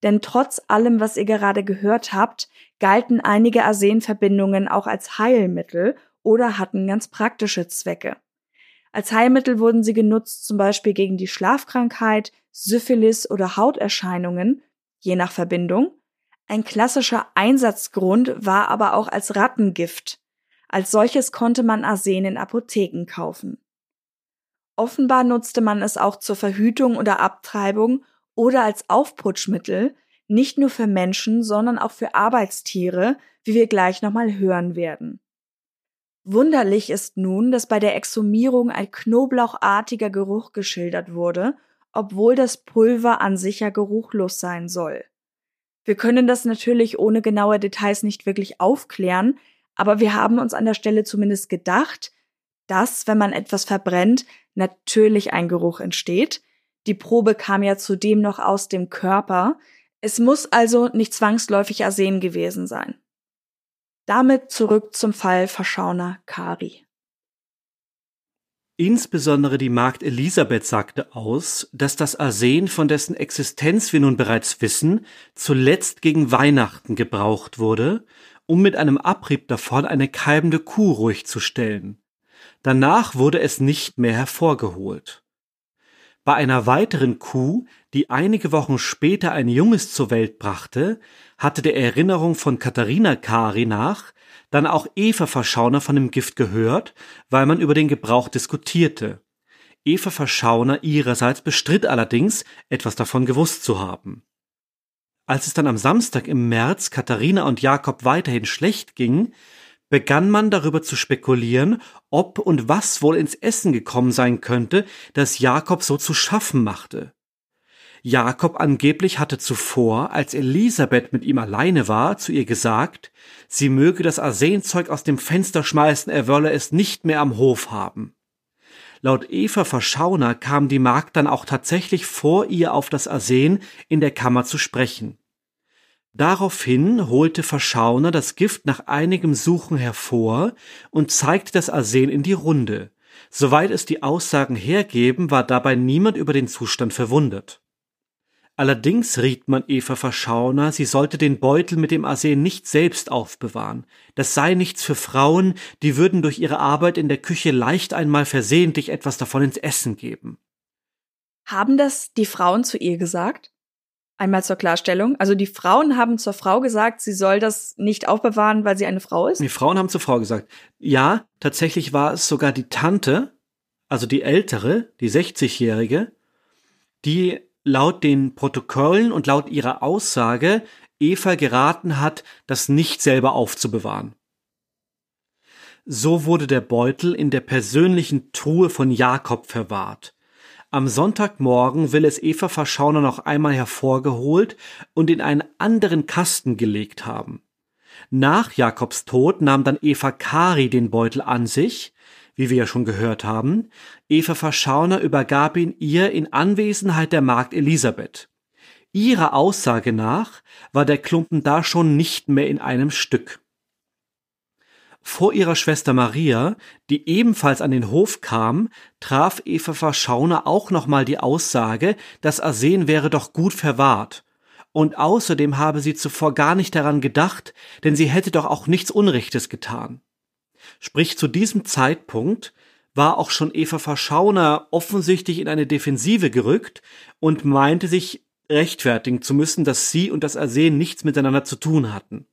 Denn trotz allem, was ihr gerade gehört habt, galten einige Arsenverbindungen auch als Heilmittel oder hatten ganz praktische Zwecke. Als Heilmittel wurden sie genutzt zum Beispiel gegen die Schlafkrankheit, Syphilis oder Hauterscheinungen, je nach Verbindung. Ein klassischer Einsatzgrund war aber auch als Rattengift. Als solches konnte man Arsen in Apotheken kaufen. Offenbar nutzte man es auch zur Verhütung oder Abtreibung oder als Aufputschmittel, nicht nur für Menschen, sondern auch für Arbeitstiere, wie wir gleich nochmal hören werden. Wunderlich ist nun, dass bei der Exhumierung ein knoblauchartiger Geruch geschildert wurde, obwohl das Pulver an sich ja geruchlos sein soll. Wir können das natürlich ohne genaue Details nicht wirklich aufklären, aber wir haben uns an der Stelle zumindest gedacht, dass, wenn man etwas verbrennt, natürlich ein Geruch entsteht, die Probe kam ja zudem noch aus dem Körper. Es muss also nicht zwangsläufig Arsen gewesen sein. Damit zurück zum Fall Verschauner Kari. Insbesondere die Magd Elisabeth sagte aus, dass das Arsen, von dessen Existenz wir nun bereits wissen, zuletzt gegen Weihnachten gebraucht wurde, um mit einem Abrieb davon eine keimende Kuh ruhig zu stellen. Danach wurde es nicht mehr hervorgeholt. Bei einer weiteren Kuh, die einige Wochen später ein Junges zur Welt brachte, hatte der Erinnerung von Katharina Kari nach dann auch Eva Verschauner von dem Gift gehört, weil man über den Gebrauch diskutierte. Eva Verschauner ihrerseits bestritt allerdings, etwas davon gewusst zu haben. Als es dann am Samstag im März Katharina und Jakob weiterhin schlecht ging, begann man darüber zu spekulieren, ob und was wohl ins Essen gekommen sein könnte, das Jakob so zu schaffen machte. Jakob angeblich hatte zuvor, als Elisabeth mit ihm alleine war, zu ihr gesagt, sie möge das Arsenzeug aus dem Fenster schmeißen, er wolle es nicht mehr am Hof haben. Laut Eva Verschauner kam die Magd dann auch tatsächlich vor ihr auf das Arsen in der Kammer zu sprechen. Daraufhin holte Verschauner das Gift nach einigem Suchen hervor und zeigte das Arsen in die Runde. Soweit es die Aussagen hergeben, war dabei niemand über den Zustand verwundert. Allerdings riet man Eva Verschauner, sie sollte den Beutel mit dem Arsen nicht selbst aufbewahren. Das sei nichts für Frauen, die würden durch ihre Arbeit in der Küche leicht einmal versehentlich etwas davon ins Essen geben. Haben das die Frauen zu ihr gesagt? Einmal zur Klarstellung. Also die Frauen haben zur Frau gesagt, sie soll das nicht aufbewahren, weil sie eine Frau ist? Die Frauen haben zur Frau gesagt. Ja, tatsächlich war es sogar die Tante, also die ältere, die 60-jährige, die laut den Protokollen und laut ihrer Aussage Eva geraten hat, das nicht selber aufzubewahren. So wurde der Beutel in der persönlichen Truhe von Jakob verwahrt. Am Sonntagmorgen will es Eva Verschauner noch einmal hervorgeholt und in einen anderen Kasten gelegt haben. Nach Jakobs Tod nahm dann Eva Kari den Beutel an sich, wie wir ja schon gehört haben. Eva Verschauner übergab ihn ihr in Anwesenheit der Magd Elisabeth. Ihrer Aussage nach war der Klumpen da schon nicht mehr in einem Stück. Vor ihrer Schwester Maria, die ebenfalls an den Hof kam, traf Eva Verschauner auch nochmal die Aussage, das Arsen wäre doch gut verwahrt. Und außerdem habe sie zuvor gar nicht daran gedacht, denn sie hätte doch auch nichts Unrechtes getan. Sprich, zu diesem Zeitpunkt war auch schon Eva Verschauner offensichtlich in eine Defensive gerückt und meinte sich rechtfertigen zu müssen, dass sie und das Arsen nichts miteinander zu tun hatten.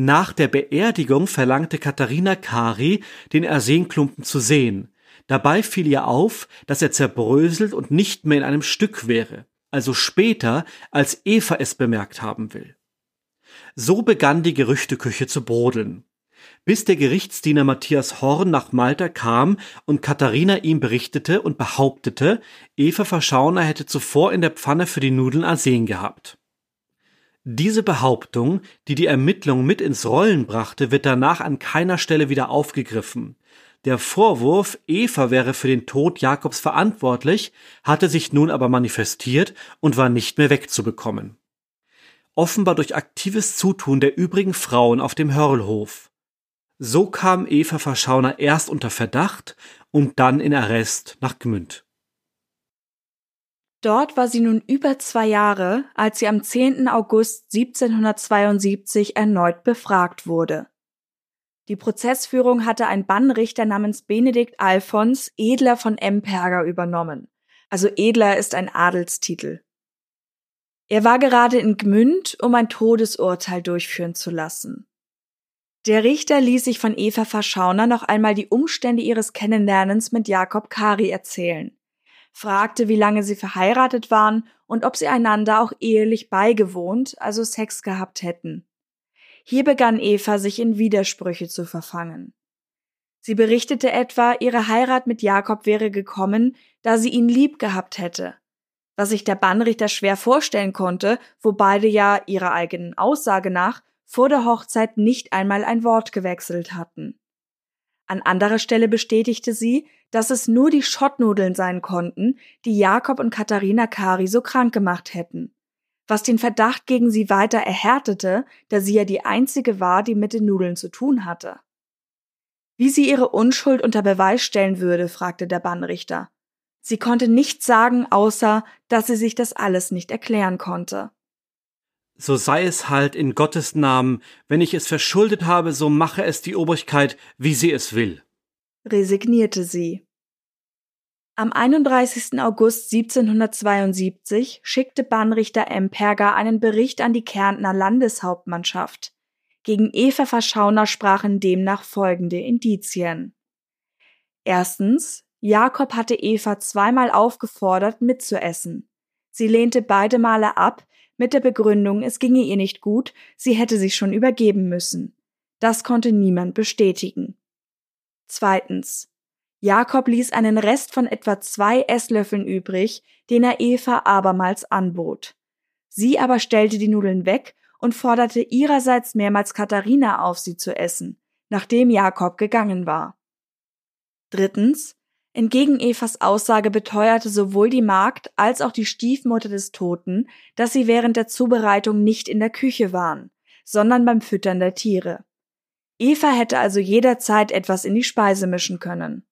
Nach der Beerdigung verlangte Katharina Kari, den Arsenklumpen zu sehen. Dabei fiel ihr auf, dass er zerbröselt und nicht mehr in einem Stück wäre, also später, als Eva es bemerkt haben will. So begann die Gerüchteküche zu brodeln. Bis der Gerichtsdiener Matthias Horn nach Malta kam und Katharina ihm berichtete und behauptete, Eva Verschauner hätte zuvor in der Pfanne für die Nudeln Arsen gehabt. Diese Behauptung, die die Ermittlung mit ins Rollen brachte, wird danach an keiner Stelle wieder aufgegriffen. Der Vorwurf, Eva wäre für den Tod Jakobs verantwortlich, hatte sich nun aber manifestiert und war nicht mehr wegzubekommen. Offenbar durch aktives Zutun der übrigen Frauen auf dem Hörlhof. So kam Eva Verschauner erst unter Verdacht und dann in Arrest nach Gmünd. Dort war sie nun über zwei Jahre, als sie am 10. August 1772 erneut befragt wurde. Die Prozessführung hatte ein Bannrichter namens Benedikt Alfons Edler von Emperger übernommen. Also Edler ist ein Adelstitel. Er war gerade in Gmünd, um ein Todesurteil durchführen zu lassen. Der Richter ließ sich von Eva Verschauner noch einmal die Umstände ihres Kennenlernens mit Jakob Kari erzählen fragte, wie lange sie verheiratet waren und ob sie einander auch ehelich beigewohnt, also Sex gehabt hätten. Hier begann Eva sich in Widersprüche zu verfangen. Sie berichtete etwa, ihre Heirat mit Jakob wäre gekommen, da sie ihn lieb gehabt hätte, was sich der Bannrichter schwer vorstellen konnte, wo beide ja ihrer eigenen Aussage nach vor der Hochzeit nicht einmal ein Wort gewechselt hatten. An anderer Stelle bestätigte sie, dass es nur die Schottnudeln sein konnten, die Jakob und Katharina Kari so krank gemacht hätten. Was den Verdacht gegen sie weiter erhärtete, da sie ja die einzige war, die mit den Nudeln zu tun hatte. Wie sie ihre Unschuld unter Beweis stellen würde, fragte der Bannrichter. Sie konnte nichts sagen, außer, dass sie sich das alles nicht erklären konnte so sei es halt in Gottes Namen, wenn ich es verschuldet habe, so mache es die Obrigkeit, wie sie es will. Resignierte sie. Am 31. August 1772 schickte Bahnrichter Emperger einen Bericht an die Kärntner Landeshauptmannschaft. Gegen Eva Verschauner sprachen demnach folgende Indizien. Erstens, Jakob hatte Eva zweimal aufgefordert, mitzuessen. Sie lehnte beide Male ab, mit der Begründung, es ginge ihr nicht gut, sie hätte sich schon übergeben müssen. Das konnte niemand bestätigen. Zweitens. Jakob ließ einen Rest von etwa zwei Esslöffeln übrig, den er Eva abermals anbot. Sie aber stellte die Nudeln weg und forderte ihrerseits mehrmals Katharina auf, sie zu essen, nachdem Jakob gegangen war. Drittens. Entgegen Evas Aussage beteuerte sowohl die Magd als auch die Stiefmutter des Toten, dass sie während der Zubereitung nicht in der Küche waren, sondern beim Füttern der Tiere. Eva hätte also jederzeit etwas in die Speise mischen können.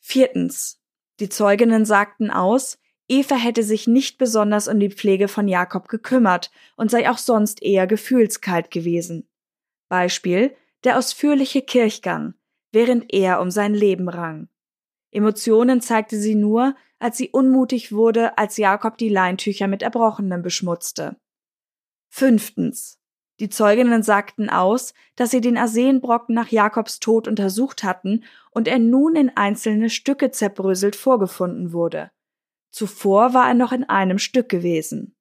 Viertens. Die Zeuginnen sagten aus, Eva hätte sich nicht besonders um die Pflege von Jakob gekümmert und sei auch sonst eher gefühlskalt gewesen. Beispiel der ausführliche Kirchgang, während er um sein Leben rang. Emotionen zeigte sie nur, als sie unmutig wurde, als Jakob die Leintücher mit Erbrochenem beschmutzte. Fünftens. Die Zeuginnen sagten aus, dass sie den Arsenbrocken nach Jakobs Tod untersucht hatten und er nun in einzelne Stücke zerbröselt vorgefunden wurde. Zuvor war er noch in einem Stück gewesen.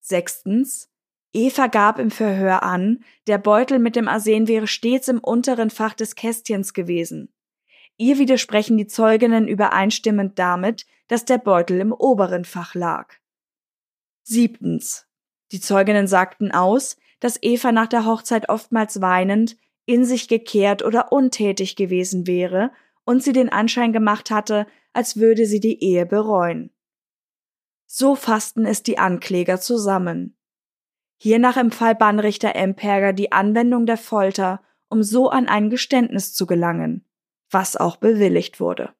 Sechstens. Eva gab im Verhör an, der Beutel mit dem Arsen wäre stets im unteren Fach des Kästchens gewesen. Ihr widersprechen die Zeuginnen übereinstimmend damit, dass der Beutel im oberen Fach lag. Siebtens. Die Zeuginnen sagten aus, dass Eva nach der Hochzeit oftmals weinend, in sich gekehrt oder untätig gewesen wäre und sie den Anschein gemacht hatte, als würde sie die Ehe bereuen. So fassten es die Ankläger zusammen. Hiernach empfahl Bannrichter Emperger die Anwendung der Folter, um so an ein Geständnis zu gelangen, was auch bewilligt wurde.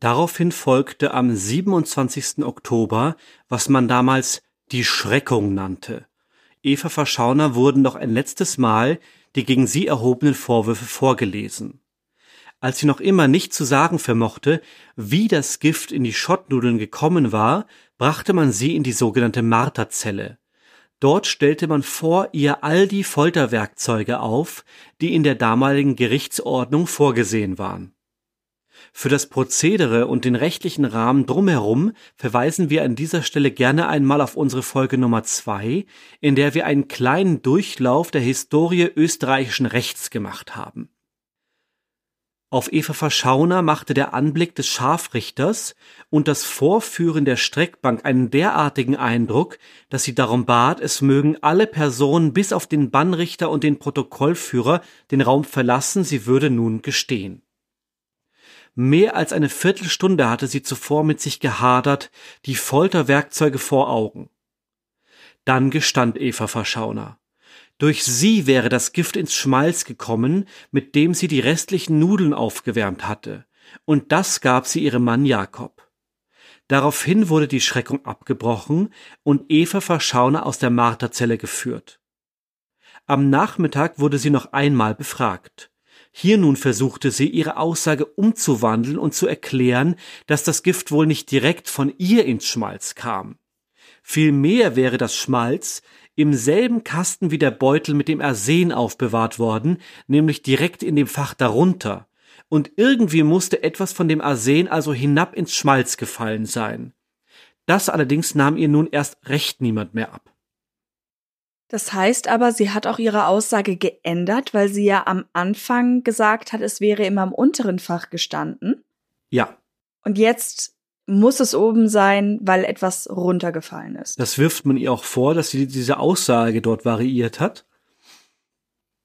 Daraufhin folgte am 27. Oktober, was man damals die Schreckung nannte. Eva Verschauner wurden noch ein letztes Mal die gegen sie erhobenen Vorwürfe vorgelesen. Als sie noch immer nicht zu sagen vermochte, wie das Gift in die Schottnudeln gekommen war, brachte man sie in die sogenannte Marterzelle. Dort stellte man vor ihr all die Folterwerkzeuge auf, die in der damaligen Gerichtsordnung vorgesehen waren. Für das Prozedere und den rechtlichen Rahmen drumherum verweisen wir an dieser Stelle gerne einmal auf unsere Folge Nummer zwei, in der wir einen kleinen Durchlauf der Historie österreichischen Rechts gemacht haben. Auf Eva Verschauner machte der Anblick des Scharfrichters und das Vorführen der Streckbank einen derartigen Eindruck, dass sie darum bat, es mögen alle Personen bis auf den Bannrichter und den Protokollführer den Raum verlassen, sie würde nun gestehen. Mehr als eine Viertelstunde hatte sie zuvor mit sich gehadert, die Folterwerkzeuge vor Augen. Dann gestand Eva Verschauner. Durch sie wäre das Gift ins Schmalz gekommen, mit dem sie die restlichen Nudeln aufgewärmt hatte, und das gab sie ihrem Mann Jakob. Daraufhin wurde die Schreckung abgebrochen und Eva Verschauner aus der Marterzelle geführt. Am Nachmittag wurde sie noch einmal befragt. Hier nun versuchte sie, ihre Aussage umzuwandeln und zu erklären, dass das Gift wohl nicht direkt von ihr ins Schmalz kam. Vielmehr wäre das Schmalz im selben Kasten wie der Beutel mit dem Arsen aufbewahrt worden, nämlich direkt in dem Fach darunter. Und irgendwie musste etwas von dem Arsen also hinab ins Schmalz gefallen sein. Das allerdings nahm ihr nun erst recht niemand mehr ab. Das heißt aber, sie hat auch ihre Aussage geändert, weil sie ja am Anfang gesagt hat, es wäre immer im unteren Fach gestanden. Ja. Und jetzt muss es oben sein, weil etwas runtergefallen ist. Das wirft man ihr auch vor, dass sie diese Aussage dort variiert hat.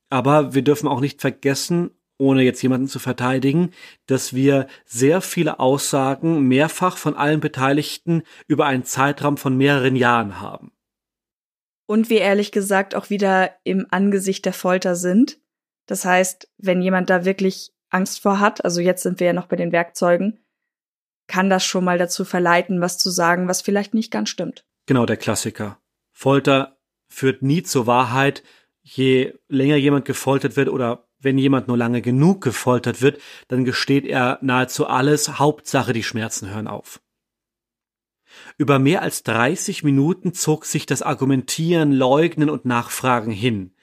Aber wir dürfen auch nicht vergessen, ohne jetzt jemanden zu verteidigen, dass wir sehr viele Aussagen mehrfach von allen Beteiligten über einen Zeitraum von mehreren Jahren haben und wir ehrlich gesagt auch wieder im Angesicht der Folter sind. Das heißt, wenn jemand da wirklich Angst vor hat, also jetzt sind wir ja noch bei den Werkzeugen, kann das schon mal dazu verleiten, was zu sagen, was vielleicht nicht ganz stimmt. Genau, der Klassiker. Folter führt nie zur Wahrheit. Je länger jemand gefoltert wird oder wenn jemand nur lange genug gefoltert wird, dann gesteht er nahezu alles. Hauptsache, die Schmerzen hören auf. Über mehr als 30 Minuten zog sich das Argumentieren, Leugnen und Nachfragen hin.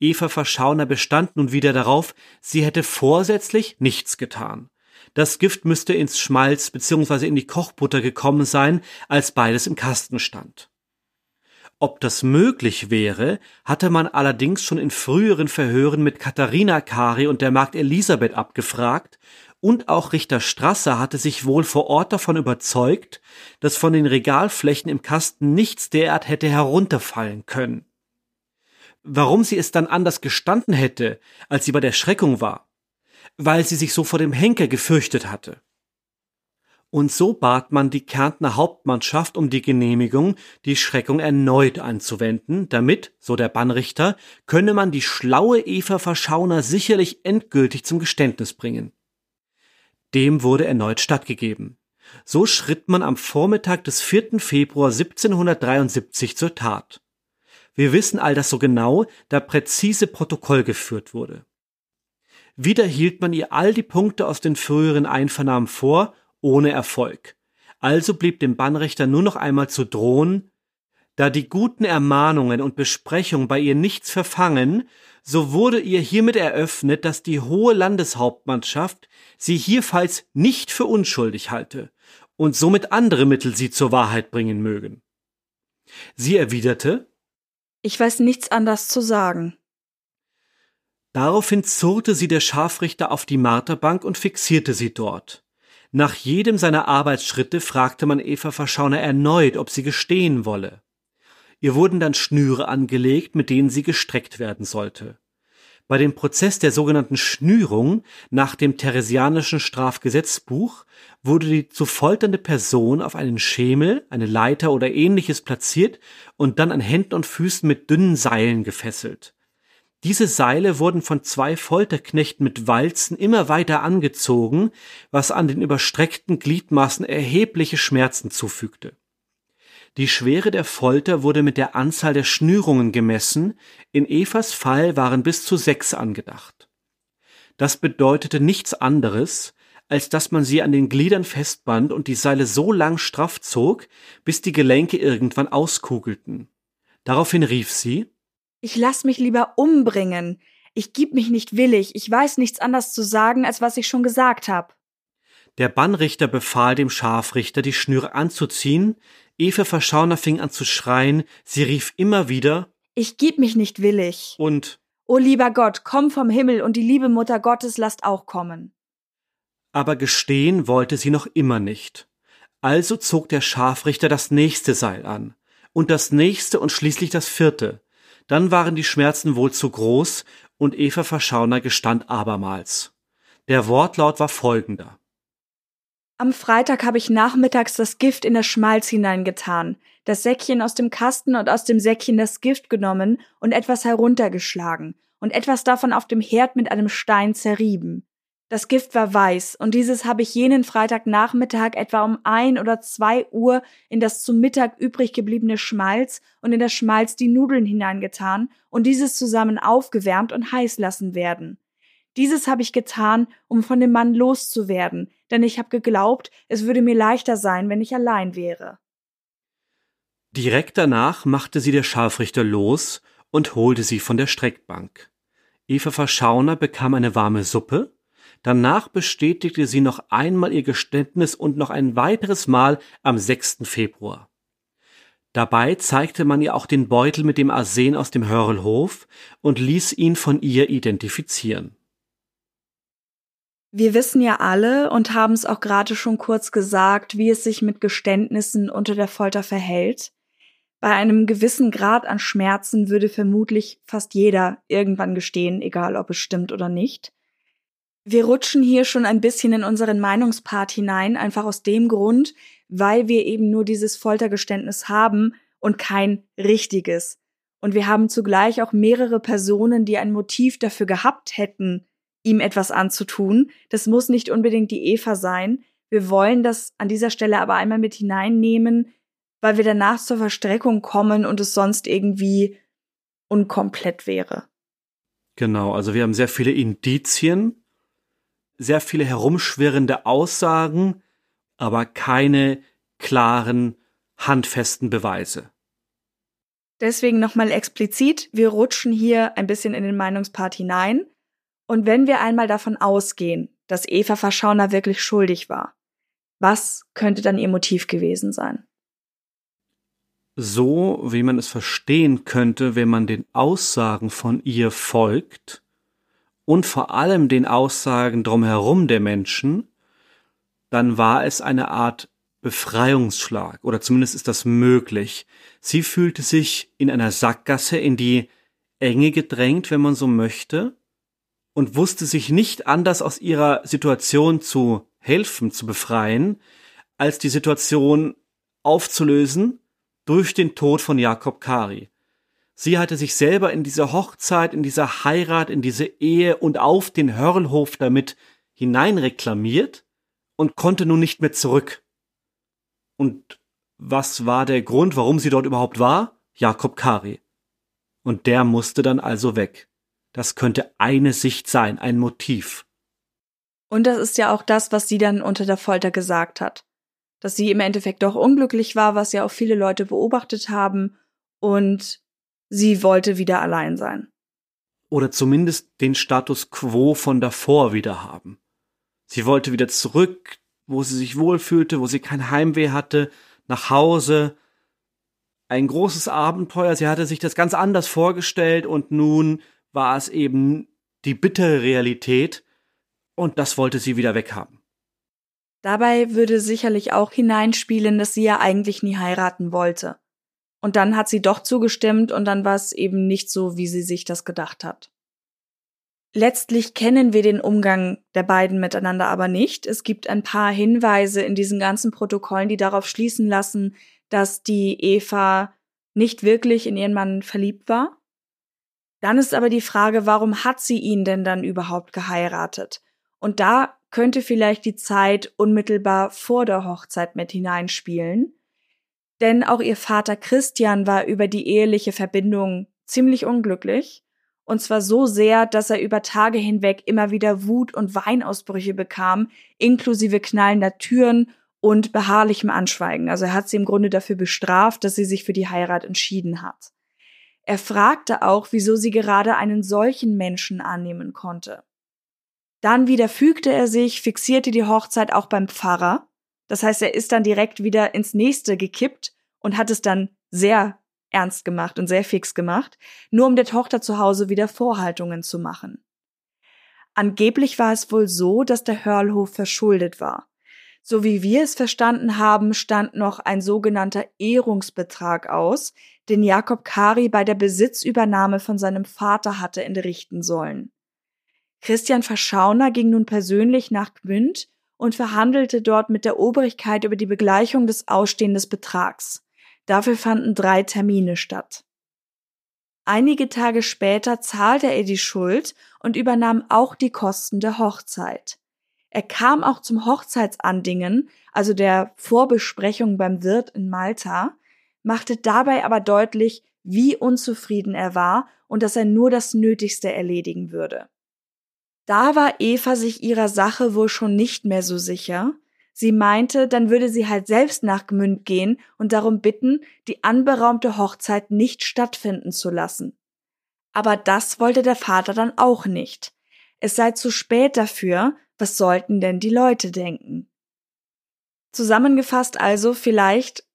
Eva Verschauner bestand nun wieder darauf, sie hätte vorsätzlich nichts getan. Das Gift müsste ins Schmalz bzw. in die Kochbutter gekommen sein, als beides im Kasten stand. Ob das möglich wäre, hatte man allerdings schon in früheren Verhören mit Katharina Kari und der Magd Elisabeth abgefragt, und auch Richter Strasser hatte sich wohl vor Ort davon überzeugt, dass von den Regalflächen im Kasten nichts derart hätte herunterfallen können. Warum sie es dann anders gestanden hätte, als sie bei der Schreckung war? Weil sie sich so vor dem Henker gefürchtet hatte. Und so bat man die Kärntner Hauptmannschaft um die Genehmigung, die Schreckung erneut anzuwenden, damit, so der Bannrichter, könne man die schlaue Eva Verschauner sicherlich endgültig zum Geständnis bringen. Dem wurde erneut stattgegeben. So schritt man am Vormittag des 4. Februar 1773 zur Tat. Wir wissen all das so genau, da präzise Protokoll geführt wurde. Wieder hielt man ihr all die Punkte aus den früheren Einvernahmen vor ohne Erfolg. Also blieb dem Bannrichter nur noch einmal zu drohen, da die guten Ermahnungen und Besprechungen bei ihr nichts verfangen, so wurde ihr hiermit eröffnet, dass die hohe Landeshauptmannschaft sie hierfalls nicht für unschuldig halte und somit andere Mittel sie zur Wahrheit bringen mögen. Sie erwiderte Ich weiß nichts anders zu sagen. Daraufhin zurrte sie der Scharfrichter auf die Marterbank und fixierte sie dort. Nach jedem seiner Arbeitsschritte fragte man Eva Verschauner erneut, ob sie gestehen wolle. Ihr wurden dann Schnüre angelegt, mit denen sie gestreckt werden sollte. Bei dem Prozess der sogenannten Schnürung nach dem Theresianischen Strafgesetzbuch wurde die zu folternde Person auf einen Schemel, eine Leiter oder ähnliches platziert und dann an Händen und Füßen mit dünnen Seilen gefesselt. Diese Seile wurden von zwei Folterknechten mit Walzen immer weiter angezogen, was an den überstreckten Gliedmaßen erhebliche Schmerzen zufügte. Die Schwere der Folter wurde mit der Anzahl der Schnürungen gemessen, in Evas Fall waren bis zu sechs angedacht. Das bedeutete nichts anderes, als dass man sie an den Gliedern festband und die Seile so lang straff zog, bis die Gelenke irgendwann auskugelten. Daraufhin rief sie ich lass mich lieber umbringen. Ich gib mich nicht willig. Ich weiß nichts anders zu sagen, als was ich schon gesagt hab. Der Bannrichter befahl dem Scharfrichter, die Schnüre anzuziehen. Eva Verschauner fing an zu schreien. Sie rief immer wieder, Ich gib mich nicht willig. Und, O lieber Gott, komm vom Himmel und die liebe Mutter Gottes lasst auch kommen. Aber gestehen wollte sie noch immer nicht. Also zog der Scharfrichter das nächste Seil an. Und das nächste und schließlich das vierte. Dann waren die Schmerzen wohl zu groß und Eva Verschauner gestand abermals. Der Wortlaut war folgender. Am Freitag habe ich nachmittags das Gift in das Schmalz hineingetan, das Säckchen aus dem Kasten und aus dem Säckchen das Gift genommen und etwas heruntergeschlagen und etwas davon auf dem Herd mit einem Stein zerrieben. Das Gift war weiß, und dieses habe ich jenen Freitagnachmittag etwa um ein oder zwei Uhr in das zum Mittag übrig gebliebene Schmalz und in das Schmalz die Nudeln hineingetan und dieses zusammen aufgewärmt und heiß lassen werden. Dieses habe ich getan, um von dem Mann loszuwerden, denn ich habe geglaubt, es würde mir leichter sein, wenn ich allein wäre. Direkt danach machte sie der Scharfrichter los und holte sie von der Streckbank. Eva Verschauner bekam eine warme Suppe, Danach bestätigte sie noch einmal ihr Geständnis und noch ein weiteres Mal am 6. Februar. Dabei zeigte man ihr auch den Beutel mit dem Arsen aus dem Hörlhof und ließ ihn von ihr identifizieren. Wir wissen ja alle und haben es auch gerade schon kurz gesagt, wie es sich mit Geständnissen unter der Folter verhält. Bei einem gewissen Grad an Schmerzen würde vermutlich fast jeder irgendwann gestehen, egal ob es stimmt oder nicht. Wir rutschen hier schon ein bisschen in unseren Meinungspart hinein, einfach aus dem Grund, weil wir eben nur dieses Foltergeständnis haben und kein richtiges. Und wir haben zugleich auch mehrere Personen, die ein Motiv dafür gehabt hätten, ihm etwas anzutun. Das muss nicht unbedingt die Eva sein. Wir wollen das an dieser Stelle aber einmal mit hineinnehmen, weil wir danach zur Verstreckung kommen und es sonst irgendwie unkomplett wäre. Genau, also wir haben sehr viele Indizien, sehr viele herumschwirrende Aussagen, aber keine klaren, handfesten Beweise. Deswegen nochmal explizit, wir rutschen hier ein bisschen in den Meinungspart hinein. Und wenn wir einmal davon ausgehen, dass Eva Verschauner wirklich schuldig war, was könnte dann ihr Motiv gewesen sein? So, wie man es verstehen könnte, wenn man den Aussagen von ihr folgt und vor allem den Aussagen drumherum der Menschen, dann war es eine Art Befreiungsschlag, oder zumindest ist das möglich. Sie fühlte sich in einer Sackgasse in die Enge gedrängt, wenn man so möchte, und wusste sich nicht anders aus ihrer Situation zu helfen, zu befreien, als die Situation aufzulösen durch den Tod von Jakob Kari. Sie hatte sich selber in diese Hochzeit, in diese Heirat, in diese Ehe und auf den Hörlhof damit hineinreklamiert und konnte nun nicht mehr zurück. Und was war der Grund, warum sie dort überhaupt war? Jakob Kari. Und der musste dann also weg. Das könnte eine Sicht sein, ein Motiv. Und das ist ja auch das, was sie dann unter der Folter gesagt hat. Dass sie im Endeffekt doch unglücklich war, was ja auch viele Leute beobachtet haben, und sie wollte wieder allein sein. Oder zumindest den Status quo von davor wieder haben. Sie wollte wieder zurück wo sie sich wohlfühlte, wo sie kein Heimweh hatte, nach Hause. Ein großes Abenteuer. Sie hatte sich das ganz anders vorgestellt und nun war es eben die bittere Realität und das wollte sie wieder weghaben. Dabei würde sicherlich auch hineinspielen, dass sie ja eigentlich nie heiraten wollte. Und dann hat sie doch zugestimmt und dann war es eben nicht so, wie sie sich das gedacht hat. Letztlich kennen wir den Umgang der beiden miteinander aber nicht. Es gibt ein paar Hinweise in diesen ganzen Protokollen, die darauf schließen lassen, dass die Eva nicht wirklich in ihren Mann verliebt war. Dann ist aber die Frage, warum hat sie ihn denn dann überhaupt geheiratet? Und da könnte vielleicht die Zeit unmittelbar vor der Hochzeit mit hineinspielen. Denn auch ihr Vater Christian war über die eheliche Verbindung ziemlich unglücklich und zwar so sehr, dass er über Tage hinweg immer wieder Wut- und Weinausbrüche bekam, inklusive knallender Türen und beharrlichem Anschweigen. Also er hat sie im Grunde dafür bestraft, dass sie sich für die Heirat entschieden hat. Er fragte auch, wieso sie gerade einen solchen Menschen annehmen konnte. Dann wieder fügte er sich, fixierte die Hochzeit auch beim Pfarrer. Das heißt, er ist dann direkt wieder ins nächste gekippt und hat es dann sehr ernst gemacht und sehr fix gemacht, nur um der Tochter zu Hause wieder Vorhaltungen zu machen. Angeblich war es wohl so, dass der Hörlhof verschuldet war. So wie wir es verstanden haben, stand noch ein sogenannter Ehrungsbetrag aus, den Jakob Kari bei der Besitzübernahme von seinem Vater hatte entrichten sollen. Christian Verschauner ging nun persönlich nach Gmünd und verhandelte dort mit der Obrigkeit über die Begleichung des ausstehenden Betrags. Dafür fanden drei Termine statt. Einige Tage später zahlte er die Schuld und übernahm auch die Kosten der Hochzeit. Er kam auch zum Hochzeitsandingen, also der Vorbesprechung beim Wirt in Malta, machte dabei aber deutlich, wie unzufrieden er war und dass er nur das Nötigste erledigen würde. Da war Eva sich ihrer Sache wohl schon nicht mehr so sicher, Sie meinte, dann würde sie halt selbst nach Gmünd gehen und darum bitten, die anberaumte Hochzeit nicht stattfinden zu lassen. Aber das wollte der Vater dann auch nicht. Es sei zu spät dafür, was sollten denn die Leute denken? Zusammengefasst also, vielleicht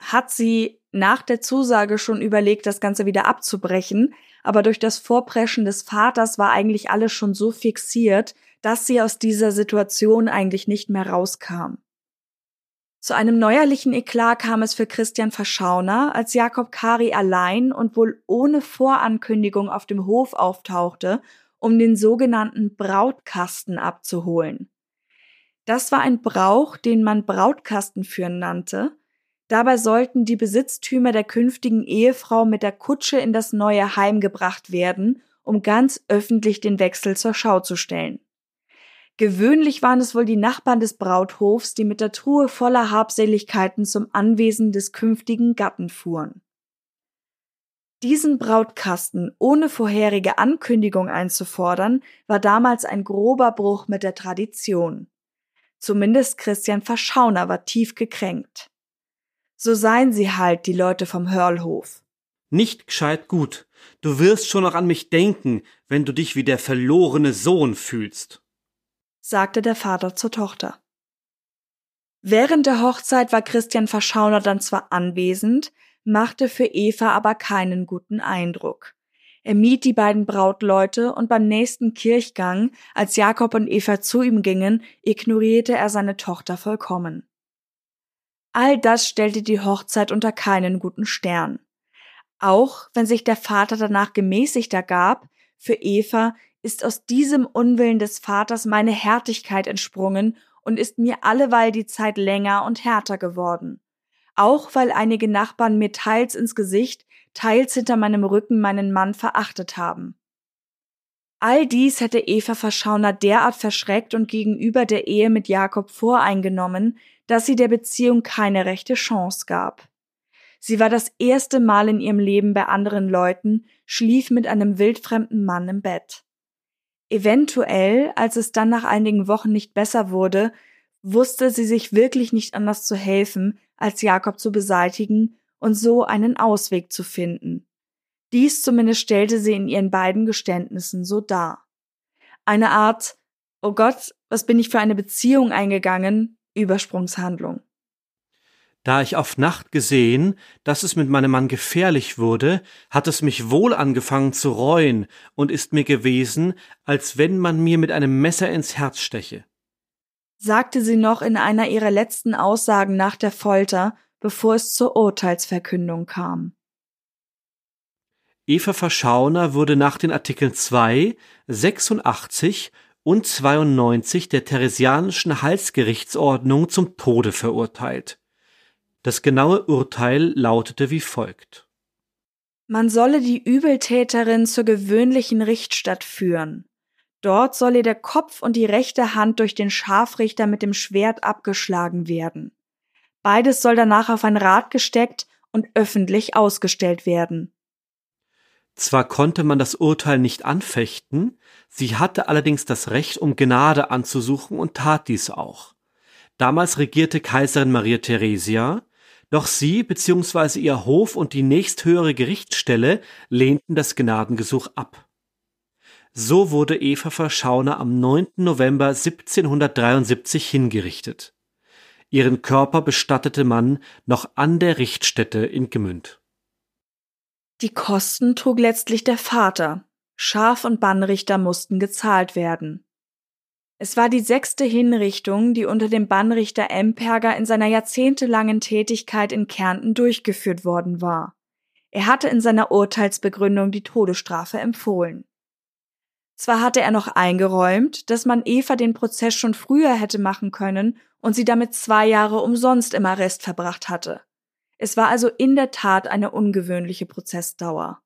hat sie nach der Zusage schon überlegt, das Ganze wieder abzubrechen, aber durch das Vorpreschen des Vaters war eigentlich alles schon so fixiert, dass sie aus dieser Situation eigentlich nicht mehr rauskam. Zu einem neuerlichen Eklat kam es für Christian Verschauner, als Jakob Kari allein und wohl ohne Vorankündigung auf dem Hof auftauchte, um den sogenannten Brautkasten abzuholen. Das war ein Brauch, den man Brautkastenführen nannte. Dabei sollten die Besitztümer der künftigen Ehefrau mit der Kutsche in das neue Heim gebracht werden, um ganz öffentlich den Wechsel zur Schau zu stellen. Gewöhnlich waren es wohl die Nachbarn des Brauthofs, die mit der Truhe voller Habseligkeiten zum Anwesen des künftigen Gatten fuhren. Diesen Brautkasten ohne vorherige Ankündigung einzufordern, war damals ein grober Bruch mit der Tradition. Zumindest Christian Verschauner war tief gekränkt. So seien sie halt, die Leute vom Hörlhof. Nicht gescheit gut. Du wirst schon noch an mich denken, wenn du dich wie der verlorene Sohn fühlst, sagte der Vater zur Tochter. Während der Hochzeit war Christian Verschauner dann zwar anwesend, machte für Eva aber keinen guten Eindruck. Er mied die beiden Brautleute und beim nächsten Kirchgang, als Jakob und Eva zu ihm gingen, ignorierte er seine Tochter vollkommen. All das stellte die Hochzeit unter keinen guten Stern. Auch wenn sich der Vater danach gemäßigter gab, für Eva ist aus diesem Unwillen des Vaters meine Härtigkeit entsprungen und ist mir alleweil die Zeit länger und härter geworden. Auch weil einige Nachbarn mir teils ins Gesicht, teils hinter meinem Rücken meinen Mann verachtet haben. All dies hätte Eva Verschauner derart verschreckt und gegenüber der Ehe mit Jakob voreingenommen, dass sie der Beziehung keine rechte Chance gab. Sie war das erste Mal in ihrem Leben bei anderen Leuten, schlief mit einem wildfremden Mann im Bett. Eventuell, als es dann nach einigen Wochen nicht besser wurde, wusste sie sich wirklich nicht anders zu helfen, als Jakob zu beseitigen und so einen Ausweg zu finden. Dies zumindest stellte sie in ihren beiden Geständnissen so dar. Eine Art, oh Gott, was bin ich für eine Beziehung eingegangen, Übersprungshandlung. Da ich auf Nacht gesehen, dass es mit meinem Mann gefährlich wurde, hat es mich wohl angefangen zu reuen und ist mir gewesen, als wenn man mir mit einem Messer ins Herz steche. Sagte sie noch in einer ihrer letzten Aussagen nach der Folter, bevor es zur Urteilsverkündung kam. Eva Verschauner wurde nach den Artikeln 2, 86 und 92 der Theresianischen Halsgerichtsordnung zum Tode verurteilt. Das genaue Urteil lautete wie folgt. Man solle die Übeltäterin zur gewöhnlichen Richtstatt führen. Dort soll ihr der Kopf und die rechte Hand durch den Scharfrichter mit dem Schwert abgeschlagen werden. Beides soll danach auf ein Rad gesteckt und öffentlich ausgestellt werden. Zwar konnte man das Urteil nicht anfechten, sie hatte allerdings das Recht, um Gnade anzusuchen und tat dies auch. Damals regierte Kaiserin Maria Theresia, doch sie bzw. ihr Hof und die nächsthöhere Gerichtsstelle lehnten das Gnadengesuch ab. So wurde Eva Verschauner am 9. November 1773 hingerichtet. Ihren Körper bestattete man noch an der Richtstätte in Gmünd. Die Kosten trug letztlich der Vater. Schaf und Bannrichter mussten gezahlt werden. Es war die sechste Hinrichtung, die unter dem Bannrichter Emperger in seiner jahrzehntelangen Tätigkeit in Kärnten durchgeführt worden war. Er hatte in seiner Urteilsbegründung die Todesstrafe empfohlen. Zwar hatte er noch eingeräumt, dass man Eva den Prozess schon früher hätte machen können und sie damit zwei Jahre umsonst im Arrest verbracht hatte. Es war also in der Tat eine ungewöhnliche Prozessdauer.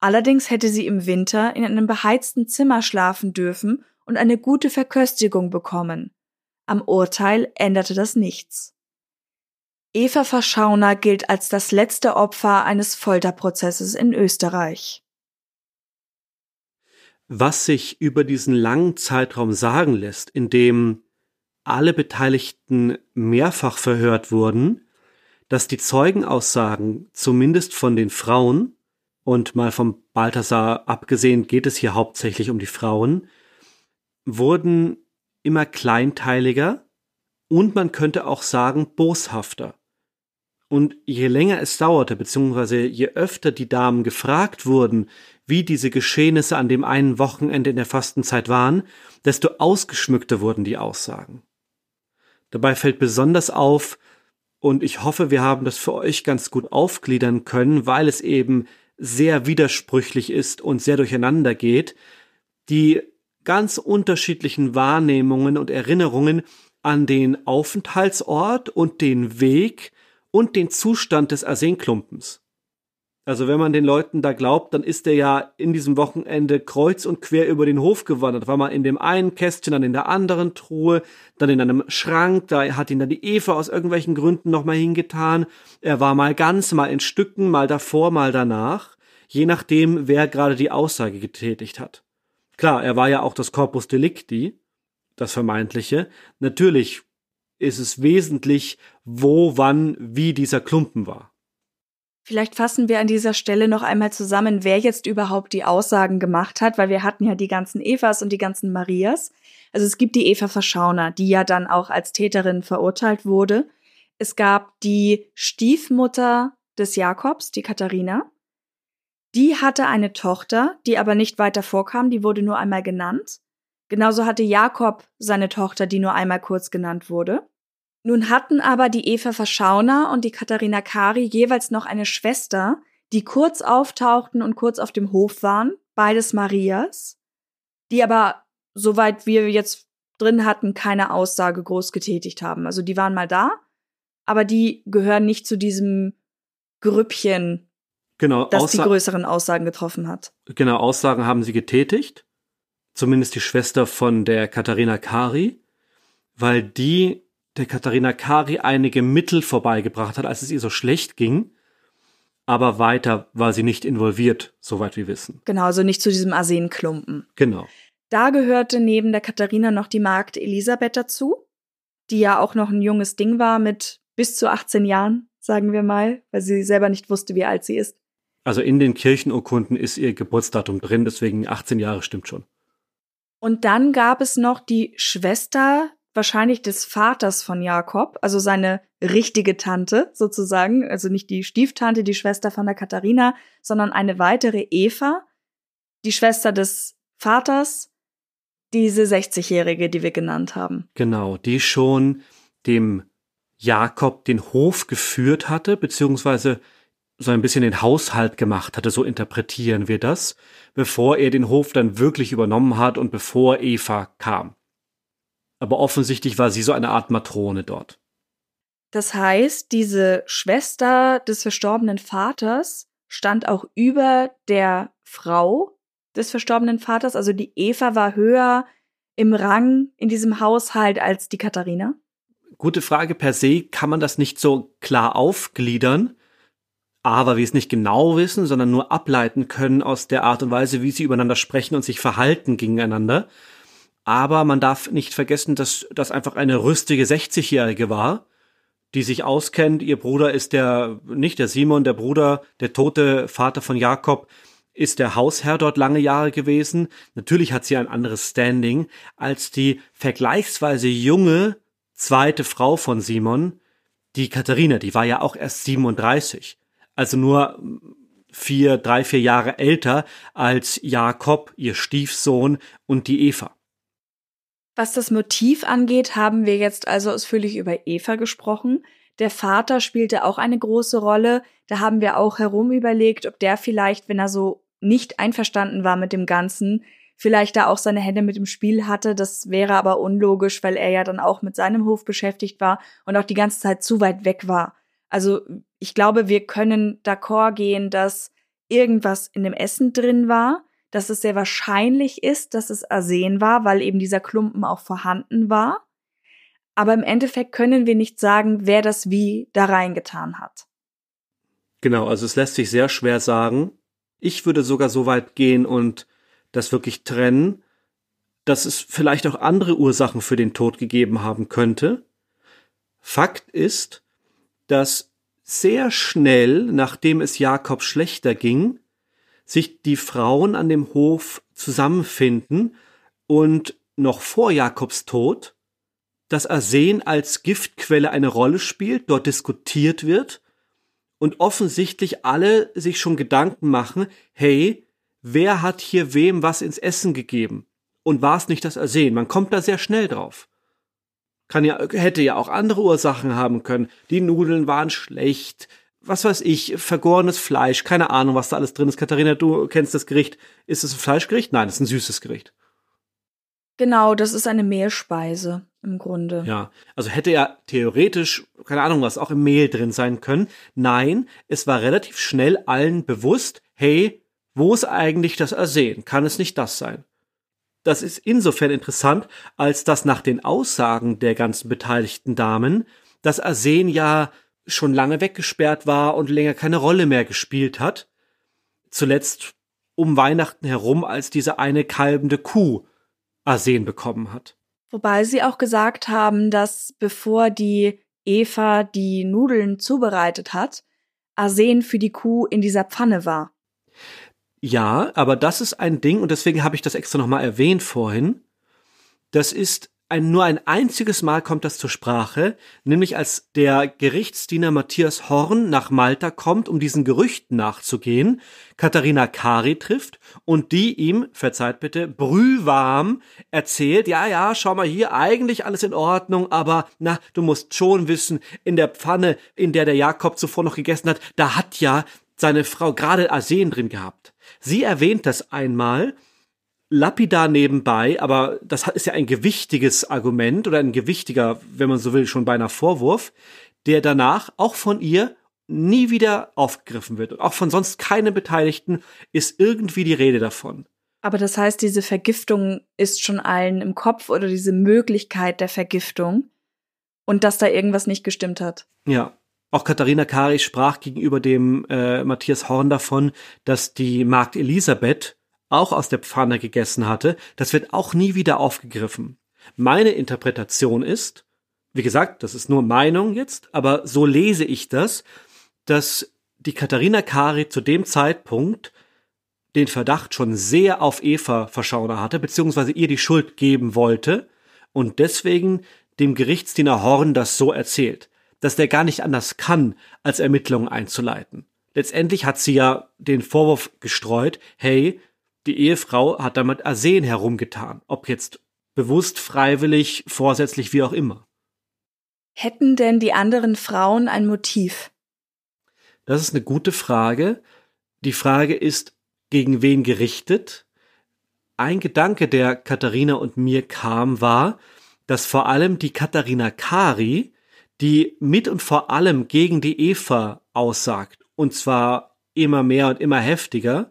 Allerdings hätte sie im Winter in einem beheizten Zimmer schlafen dürfen und eine gute Verköstigung bekommen. Am Urteil änderte das nichts. Eva Verschauner gilt als das letzte Opfer eines Folterprozesses in Österreich. Was sich über diesen langen Zeitraum sagen lässt, in dem alle Beteiligten mehrfach verhört wurden, dass die Zeugenaussagen zumindest von den Frauen und mal vom Balthasar abgesehen geht es hier hauptsächlich um die Frauen, wurden immer kleinteiliger und man könnte auch sagen boshafter. Und je länger es dauerte, beziehungsweise je öfter die Damen gefragt wurden, wie diese Geschehnisse an dem einen Wochenende in der Fastenzeit waren, desto ausgeschmückter wurden die Aussagen. Dabei fällt besonders auf, und ich hoffe, wir haben das für euch ganz gut aufgliedern können, weil es eben sehr widersprüchlich ist und sehr durcheinander geht, die ganz unterschiedlichen Wahrnehmungen und Erinnerungen an den Aufenthaltsort und den Weg und den Zustand des Arsenklumpens. Also wenn man den Leuten da glaubt, dann ist er ja in diesem Wochenende kreuz und quer über den Hof gewandert. War mal in dem einen Kästchen, dann in der anderen Truhe, dann in einem Schrank, da hat ihn dann die Eva aus irgendwelchen Gründen nochmal hingetan. Er war mal ganz, mal in Stücken, mal davor, mal danach, je nachdem, wer gerade die Aussage getätigt hat. Klar, er war ja auch das Corpus Delicti, das vermeintliche. Natürlich ist es wesentlich, wo, wann, wie dieser Klumpen war. Vielleicht fassen wir an dieser Stelle noch einmal zusammen, wer jetzt überhaupt die Aussagen gemacht hat, weil wir hatten ja die ganzen Evas und die ganzen Marias. Also es gibt die Eva Verschauner, die ja dann auch als Täterin verurteilt wurde. Es gab die Stiefmutter des Jakobs, die Katharina. Die hatte eine Tochter, die aber nicht weiter vorkam, die wurde nur einmal genannt. Genauso hatte Jakob seine Tochter, die nur einmal kurz genannt wurde. Nun hatten aber die Eva Verschauner und die Katharina Kari jeweils noch eine Schwester, die kurz auftauchten und kurz auf dem Hof waren, beides Marias, die aber, soweit wir jetzt drin hatten, keine Aussage groß getätigt haben. Also die waren mal da, aber die gehören nicht zu diesem Grüppchen, genau, das die größeren Aussagen getroffen hat. Genau, Aussagen haben sie getätigt. Zumindest die Schwester von der Katharina Kari, weil die der Katharina Kari einige Mittel vorbeigebracht hat, als es ihr so schlecht ging. Aber weiter war sie nicht involviert, soweit wir wissen. Genau, also nicht zu diesem Arsenklumpen. Genau. Da gehörte neben der Katharina noch die Magd Elisabeth dazu, die ja auch noch ein junges Ding war mit bis zu 18 Jahren, sagen wir mal, weil sie selber nicht wusste, wie alt sie ist. Also in den Kirchenurkunden ist ihr Geburtsdatum drin, deswegen 18 Jahre stimmt schon. Und dann gab es noch die Schwester wahrscheinlich des Vaters von Jakob, also seine richtige Tante sozusagen, also nicht die Stieftante, die Schwester von der Katharina, sondern eine weitere Eva, die Schwester des Vaters, diese 60-jährige, die wir genannt haben. Genau, die schon dem Jakob den Hof geführt hatte, beziehungsweise so ein bisschen den Haushalt gemacht hatte, so interpretieren wir das, bevor er den Hof dann wirklich übernommen hat und bevor Eva kam aber offensichtlich war sie so eine Art Matrone dort. Das heißt, diese Schwester des verstorbenen Vaters stand auch über der Frau des verstorbenen Vaters, also die Eva war höher im Rang in diesem Haushalt als die Katharina? Gute Frage. Per se kann man das nicht so klar aufgliedern. A, weil wir es nicht genau wissen, sondern nur ableiten können aus der Art und Weise, wie sie übereinander sprechen und sich verhalten gegeneinander. Aber man darf nicht vergessen, dass das einfach eine rüstige 60-Jährige war, die sich auskennt. Ihr Bruder ist der, nicht der Simon, der Bruder, der tote Vater von Jakob, ist der Hausherr dort lange Jahre gewesen. Natürlich hat sie ein anderes Standing als die vergleichsweise junge zweite Frau von Simon, die Katharina, die war ja auch erst 37. Also nur vier, drei, vier Jahre älter als Jakob, ihr Stiefsohn und die Eva. Was das Motiv angeht, haben wir jetzt also ausführlich über Eva gesprochen. Der Vater spielte auch eine große Rolle. Da haben wir auch herum überlegt, ob der vielleicht, wenn er so nicht einverstanden war mit dem Ganzen, vielleicht da auch seine Hände mit dem Spiel hatte. Das wäre aber unlogisch, weil er ja dann auch mit seinem Hof beschäftigt war und auch die ganze Zeit zu weit weg war. Also ich glaube, wir können d'accord gehen, dass irgendwas in dem Essen drin war dass es sehr wahrscheinlich ist, dass es Arsen war, weil eben dieser Klumpen auch vorhanden war. Aber im Endeffekt können wir nicht sagen, wer das wie da reingetan hat. Genau, also es lässt sich sehr schwer sagen. Ich würde sogar so weit gehen und das wirklich trennen, dass es vielleicht auch andere Ursachen für den Tod gegeben haben könnte. Fakt ist, dass sehr schnell, nachdem es Jakob schlechter ging, sich die Frauen an dem Hof zusammenfinden und noch vor Jakobs Tod das Arsen als Giftquelle eine Rolle spielt, dort diskutiert wird und offensichtlich alle sich schon Gedanken machen, hey, wer hat hier wem was ins Essen gegeben? Und war es nicht das Arsen? Man kommt da sehr schnell drauf. Kann ja, hätte ja auch andere Ursachen haben können. Die Nudeln waren schlecht, was weiß ich, vergorenes Fleisch, keine Ahnung, was da alles drin ist. Katharina, du kennst das Gericht. Ist es ein Fleischgericht? Nein, es ist ein süßes Gericht. Genau, das ist eine Mehlspeise im Grunde. Ja, also hätte ja theoretisch, keine Ahnung was, auch im Mehl drin sein können. Nein, es war relativ schnell allen bewusst, hey, wo ist eigentlich das Arsen? Kann es nicht das sein? Das ist insofern interessant, als dass nach den Aussagen der ganzen beteiligten Damen das Arsen ja schon lange weggesperrt war und länger keine Rolle mehr gespielt hat. Zuletzt um Weihnachten herum, als diese eine kalbende Kuh Arsen bekommen hat. Wobei sie auch gesagt haben, dass bevor die Eva die Nudeln zubereitet hat, Arsen für die Kuh in dieser Pfanne war. Ja, aber das ist ein Ding, und deswegen habe ich das extra nochmal erwähnt vorhin. Das ist ein, nur ein einziges Mal kommt das zur Sprache, nämlich als der Gerichtsdiener Matthias Horn nach Malta kommt, um diesen Gerüchten nachzugehen, Katharina Kari trifft und die ihm, verzeiht bitte, brühwarm erzählt, ja, ja, schau mal hier, eigentlich alles in Ordnung, aber na, du musst schon wissen, in der Pfanne, in der der Jakob zuvor noch gegessen hat, da hat ja seine Frau gerade Arsen drin gehabt. Sie erwähnt das einmal, lapidar nebenbei, aber das ist ja ein gewichtiges Argument oder ein gewichtiger, wenn man so will, schon beinahe Vorwurf, der danach auch von ihr nie wieder aufgegriffen wird. Und auch von sonst keinem Beteiligten ist irgendwie die Rede davon. Aber das heißt, diese Vergiftung ist schon allen im Kopf oder diese Möglichkeit der Vergiftung und dass da irgendwas nicht gestimmt hat. Ja. Auch Katharina Kari sprach gegenüber dem äh, Matthias Horn davon, dass die Magd Elisabeth auch aus der Pfanne gegessen hatte, das wird auch nie wieder aufgegriffen. Meine Interpretation ist, wie gesagt, das ist nur Meinung jetzt, aber so lese ich das, dass die Katharina Kari zu dem Zeitpunkt den Verdacht schon sehr auf Eva Verschauner hatte, beziehungsweise ihr die Schuld geben wollte und deswegen dem Gerichtsdiener Horn das so erzählt, dass der gar nicht anders kann, als Ermittlungen einzuleiten. Letztendlich hat sie ja den Vorwurf gestreut, hey, die Ehefrau hat damit Arsen herumgetan, ob jetzt bewusst, freiwillig, vorsätzlich, wie auch immer. Hätten denn die anderen Frauen ein Motiv? Das ist eine gute Frage. Die Frage ist, gegen wen gerichtet? Ein Gedanke, der Katharina und mir kam, war, dass vor allem die Katharina Kari, die mit und vor allem gegen die Eva aussagt, und zwar immer mehr und immer heftiger,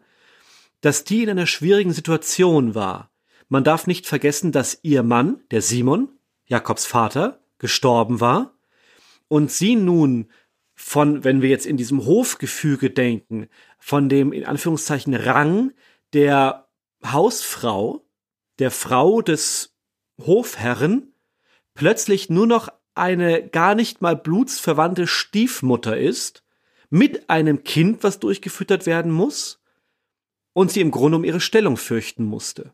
dass die in einer schwierigen Situation war. Man darf nicht vergessen, dass ihr Mann, der Simon, Jakobs Vater, gestorben war und sie nun von, wenn wir jetzt in diesem Hofgefüge denken, von dem in Anführungszeichen Rang der Hausfrau, der Frau des Hofherren, plötzlich nur noch eine gar nicht mal blutsverwandte Stiefmutter ist, mit einem Kind, was durchgefüttert werden muss, und sie im Grunde um ihre Stellung fürchten musste.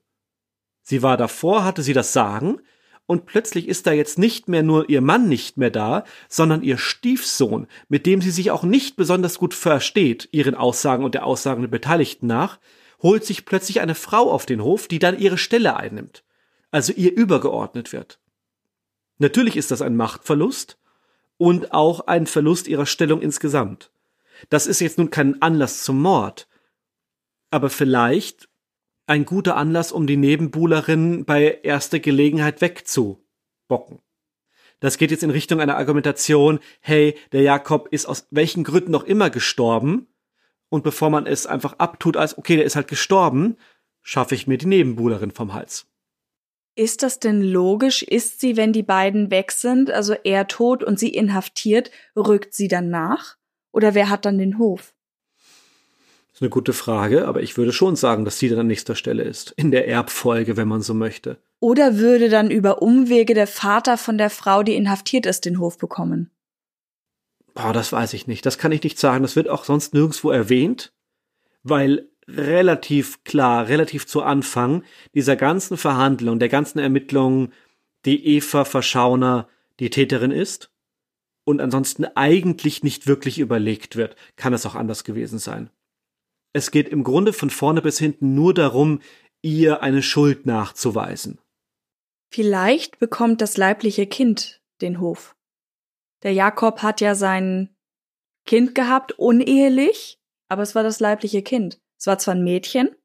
Sie war davor, hatte sie das Sagen, und plötzlich ist da jetzt nicht mehr nur ihr Mann nicht mehr da, sondern ihr Stiefsohn, mit dem sie sich auch nicht besonders gut versteht, ihren Aussagen und der Aussagen der Beteiligten nach, holt sich plötzlich eine Frau auf den Hof, die dann ihre Stelle einnimmt, also ihr übergeordnet wird. Natürlich ist das ein Machtverlust und auch ein Verlust ihrer Stellung insgesamt. Das ist jetzt nun kein Anlass zum Mord, aber vielleicht ein guter Anlass, um die Nebenbuhlerin bei erster Gelegenheit wegzubocken. Das geht jetzt in Richtung einer Argumentation, hey, der Jakob ist aus welchen Gründen noch immer gestorben, und bevor man es einfach abtut als, okay, der ist halt gestorben, schaffe ich mir die Nebenbuhlerin vom Hals. Ist das denn logisch? Ist sie, wenn die beiden weg sind, also er tot und sie inhaftiert, rückt sie dann nach? Oder wer hat dann den Hof? Ist eine gute Frage, aber ich würde schon sagen, dass sie dann an nächster Stelle ist. In der Erbfolge, wenn man so möchte. Oder würde dann über Umwege der Vater von der Frau, die inhaftiert ist, den Hof bekommen? Boah, das weiß ich nicht. Das kann ich nicht sagen. Das wird auch sonst nirgendwo erwähnt, weil relativ klar, relativ zu Anfang dieser ganzen Verhandlung, der ganzen Ermittlungen, die Eva Verschauner die Täterin ist und ansonsten eigentlich nicht wirklich überlegt wird. Kann es auch anders gewesen sein. Es geht im Grunde von vorne bis hinten nur darum, ihr eine Schuld nachzuweisen. Vielleicht bekommt das leibliche Kind den Hof. Der Jakob hat ja sein Kind gehabt, unehelich, aber es war das leibliche Kind. Es war zwar ein Mädchen.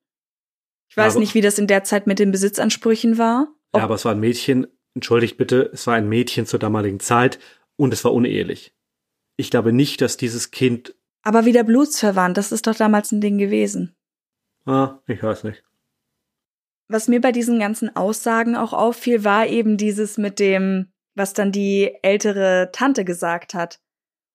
Ich weiß ja, nicht, wie das in der Zeit mit den Besitzansprüchen war. ja, aber es war ein Mädchen, entschuldigt bitte, es war ein Mädchen zur damaligen Zeit und es war unehelich. Ich glaube nicht, dass dieses Kind aber wieder blutsverwandt, das ist doch damals ein Ding gewesen. Ah, ich weiß nicht. Was mir bei diesen ganzen Aussagen auch auffiel, war eben dieses mit dem, was dann die ältere Tante gesagt hat.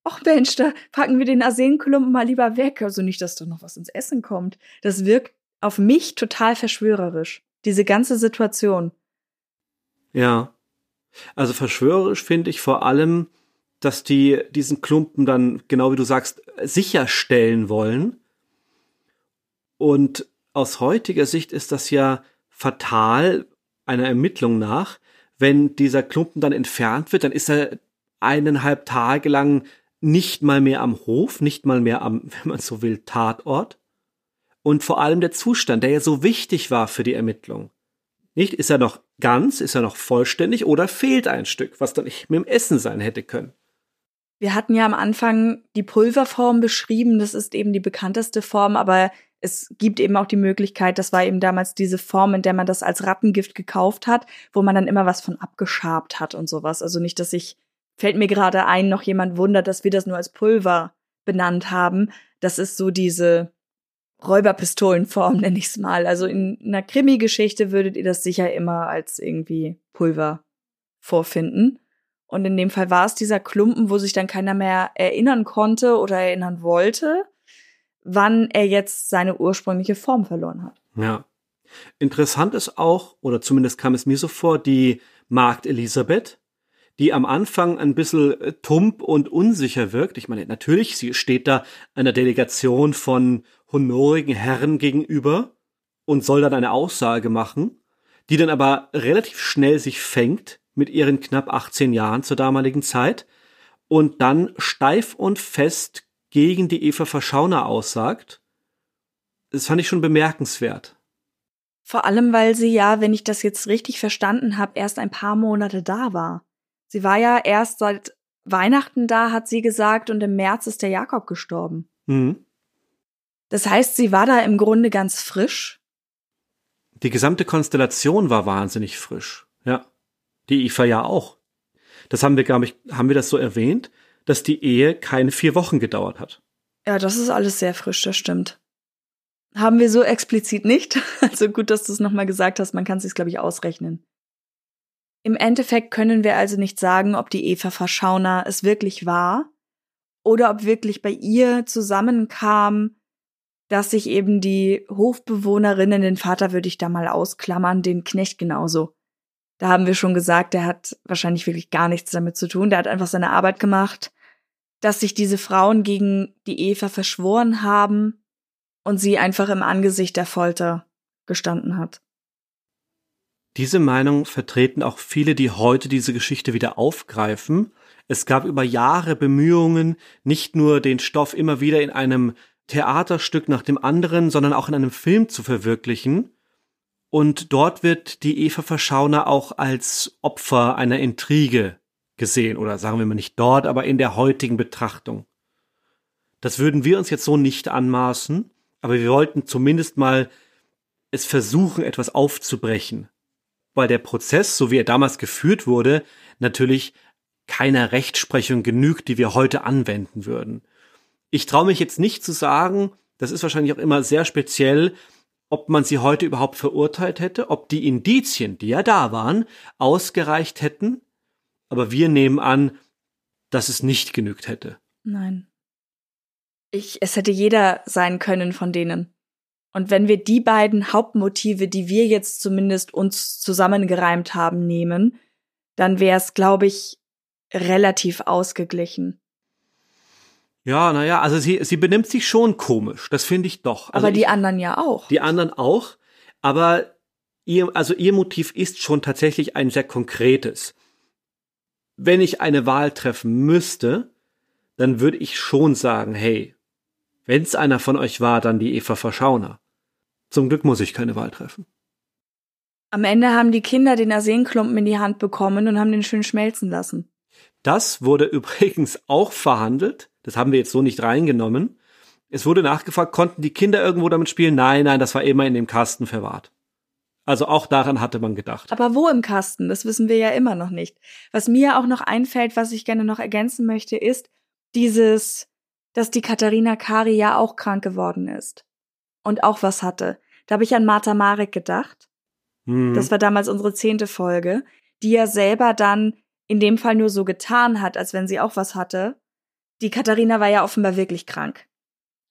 Och Mensch, da packen wir den Arsenklumpen mal lieber weg. Also nicht, dass da noch was ins Essen kommt. Das wirkt auf mich total verschwörerisch. Diese ganze Situation. Ja. Also verschwörerisch finde ich vor allem dass die diesen Klumpen dann, genau wie du sagst, sicherstellen wollen. Und aus heutiger Sicht ist das ja fatal, einer Ermittlung nach. Wenn dieser Klumpen dann entfernt wird, dann ist er eineinhalb Tage lang nicht mal mehr am Hof, nicht mal mehr am, wenn man so will, Tatort. Und vor allem der Zustand, der ja so wichtig war für die Ermittlung. Nicht? Ist er noch ganz, ist er noch vollständig oder fehlt ein Stück, was dann nicht mit dem Essen sein hätte können? Wir hatten ja am Anfang die Pulverform beschrieben, das ist eben die bekannteste Form, aber es gibt eben auch die Möglichkeit, das war eben damals diese Form, in der man das als Rattengift gekauft hat, wo man dann immer was von abgeschabt hat und sowas. Also nicht, dass ich, fällt mir gerade ein, noch jemand wundert, dass wir das nur als Pulver benannt haben. Das ist so diese Räuberpistolenform, nenne ich es mal. Also in einer Krimi-Geschichte würdet ihr das sicher immer als irgendwie Pulver vorfinden. Und in dem Fall war es dieser Klumpen, wo sich dann keiner mehr erinnern konnte oder erinnern wollte, wann er jetzt seine ursprüngliche Form verloren hat. Ja. Interessant ist auch, oder zumindest kam es mir so vor, die Magd Elisabeth, die am Anfang ein bisschen äh, tump und unsicher wirkt. Ich meine, natürlich, sie steht da einer Delegation von honorigen Herren gegenüber und soll dann eine Aussage machen, die dann aber relativ schnell sich fängt mit ihren knapp 18 Jahren zur damaligen Zeit und dann steif und fest gegen die Eva Verschauner aussagt. Das fand ich schon bemerkenswert. Vor allem, weil sie ja, wenn ich das jetzt richtig verstanden habe, erst ein paar Monate da war. Sie war ja erst seit Weihnachten da, hat sie gesagt, und im März ist der Jakob gestorben. Mhm. Das heißt, sie war da im Grunde ganz frisch. Die gesamte Konstellation war wahnsinnig frisch. Ja. Die Eva ja auch. Das haben wir, glaube ich, haben wir das so erwähnt, dass die Ehe keine vier Wochen gedauert hat. Ja, das ist alles sehr frisch, das stimmt. Haben wir so explizit nicht. Also gut, dass du es nochmal gesagt hast, man kann es sich, glaube ich, ausrechnen. Im Endeffekt können wir also nicht sagen, ob die Eva Verschauner es wirklich war oder ob wirklich bei ihr zusammenkam, dass sich eben die Hofbewohnerinnen, den Vater würde ich da mal ausklammern, den Knecht genauso. Da haben wir schon gesagt, der hat wahrscheinlich wirklich gar nichts damit zu tun. Der hat einfach seine Arbeit gemacht, dass sich diese Frauen gegen die Eva verschworen haben und sie einfach im Angesicht der Folter gestanden hat. Diese Meinung vertreten auch viele, die heute diese Geschichte wieder aufgreifen. Es gab über Jahre Bemühungen, nicht nur den Stoff immer wieder in einem Theaterstück nach dem anderen, sondern auch in einem Film zu verwirklichen. Und dort wird die Eva Verschauner auch als Opfer einer Intrige gesehen, oder sagen wir mal nicht dort, aber in der heutigen Betrachtung. Das würden wir uns jetzt so nicht anmaßen, aber wir wollten zumindest mal es versuchen, etwas aufzubrechen weil der Prozess, so wie er damals geführt wurde, natürlich keiner Rechtsprechung genügt, die wir heute anwenden würden. Ich traue mich jetzt nicht zu sagen, das ist wahrscheinlich auch immer sehr speziell, ob man sie heute überhaupt verurteilt hätte, ob die Indizien, die ja da waren, ausgereicht hätten, aber wir nehmen an, dass es nicht genügt hätte. Nein. Ich, es hätte jeder sein können von denen. Und wenn wir die beiden Hauptmotive, die wir jetzt zumindest uns zusammengereimt haben, nehmen, dann wäre es, glaube ich, relativ ausgeglichen. Ja, naja, also sie, sie benimmt sich schon komisch, das finde ich doch. Also aber die ich, anderen ja auch. Die anderen auch, aber ihr, also ihr Motiv ist schon tatsächlich ein sehr konkretes. Wenn ich eine Wahl treffen müsste, dann würde ich schon sagen, hey, Wenn's einer von euch war, dann die Eva Verschauner. Zum Glück muss ich keine Wahl treffen. Am Ende haben die Kinder den Arsenklumpen in die Hand bekommen und haben den schön schmelzen lassen. Das wurde übrigens auch verhandelt. Das haben wir jetzt so nicht reingenommen. Es wurde nachgefragt, konnten die Kinder irgendwo damit spielen? Nein, nein, das war immer in dem Kasten verwahrt. Also auch daran hatte man gedacht. Aber wo im Kasten? Das wissen wir ja immer noch nicht. Was mir auch noch einfällt, was ich gerne noch ergänzen möchte, ist dieses dass die Katharina Kari ja auch krank geworden ist und auch was hatte. Da habe ich an Martha Marek gedacht. Mhm. Das war damals unsere zehnte Folge, die ja selber dann in dem Fall nur so getan hat, als wenn sie auch was hatte. Die Katharina war ja offenbar wirklich krank.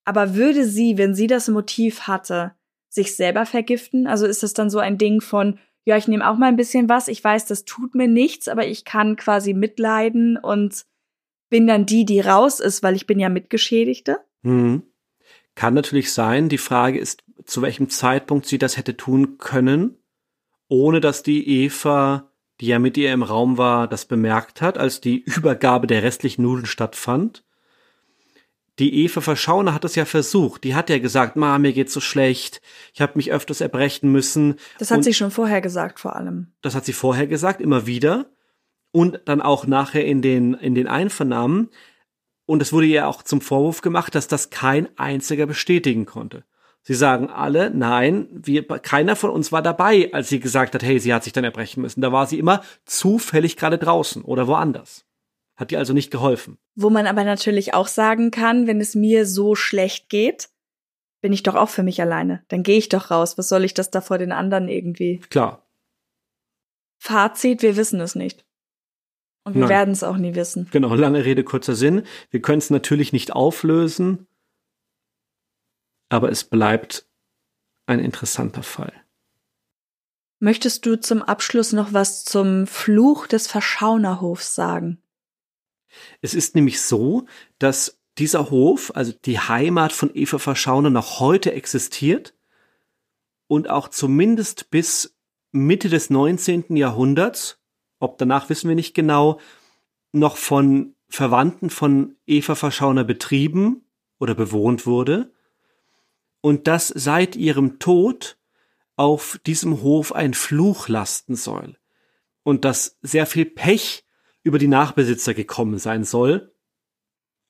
Aber würde sie, wenn sie das Motiv hatte, sich selber vergiften? Also ist das dann so ein Ding von, ja, ich nehme auch mal ein bisschen was, ich weiß, das tut mir nichts, aber ich kann quasi mitleiden und bin dann die, die raus ist, weil ich bin ja Mitgeschädigte? Hm. Kann natürlich sein. Die Frage ist, zu welchem Zeitpunkt sie das hätte tun können, ohne dass die Eva, die ja mit ihr im Raum war, das bemerkt hat, als die Übergabe der restlichen Nudeln stattfand. Die Eva Verschauner hat es ja versucht. Die hat ja gesagt, Ma, mir geht's so schlecht. Ich habe mich öfters erbrechen müssen. Das hat Und sie schon vorher gesagt, vor allem. Das hat sie vorher gesagt, immer wieder. Und dann auch nachher in den, in den Einvernahmen. Und es wurde ihr auch zum Vorwurf gemacht, dass das kein einziger bestätigen konnte. Sie sagen alle, nein, wir, keiner von uns war dabei, als sie gesagt hat, hey, sie hat sich dann erbrechen müssen. Da war sie immer zufällig gerade draußen oder woanders. Hat ihr also nicht geholfen. Wo man aber natürlich auch sagen kann, wenn es mir so schlecht geht, bin ich doch auch für mich alleine. Dann gehe ich doch raus. Was soll ich das da vor den anderen irgendwie? Klar. Fazit, wir wissen es nicht. Und wir werden es auch nie wissen. Genau, lange Rede, kurzer Sinn. Wir können es natürlich nicht auflösen, aber es bleibt ein interessanter Fall. Möchtest du zum Abschluss noch was zum Fluch des Verschaunerhofs sagen? Es ist nämlich so, dass dieser Hof, also die Heimat von Eva Verschauner, noch heute existiert und auch zumindest bis Mitte des 19. Jahrhunderts, ob danach wissen wir nicht genau, noch von Verwandten von Eva Verschauner betrieben oder bewohnt wurde und dass seit ihrem Tod auf diesem Hof ein Fluch lasten soll und dass sehr viel Pech über die Nachbesitzer gekommen sein soll.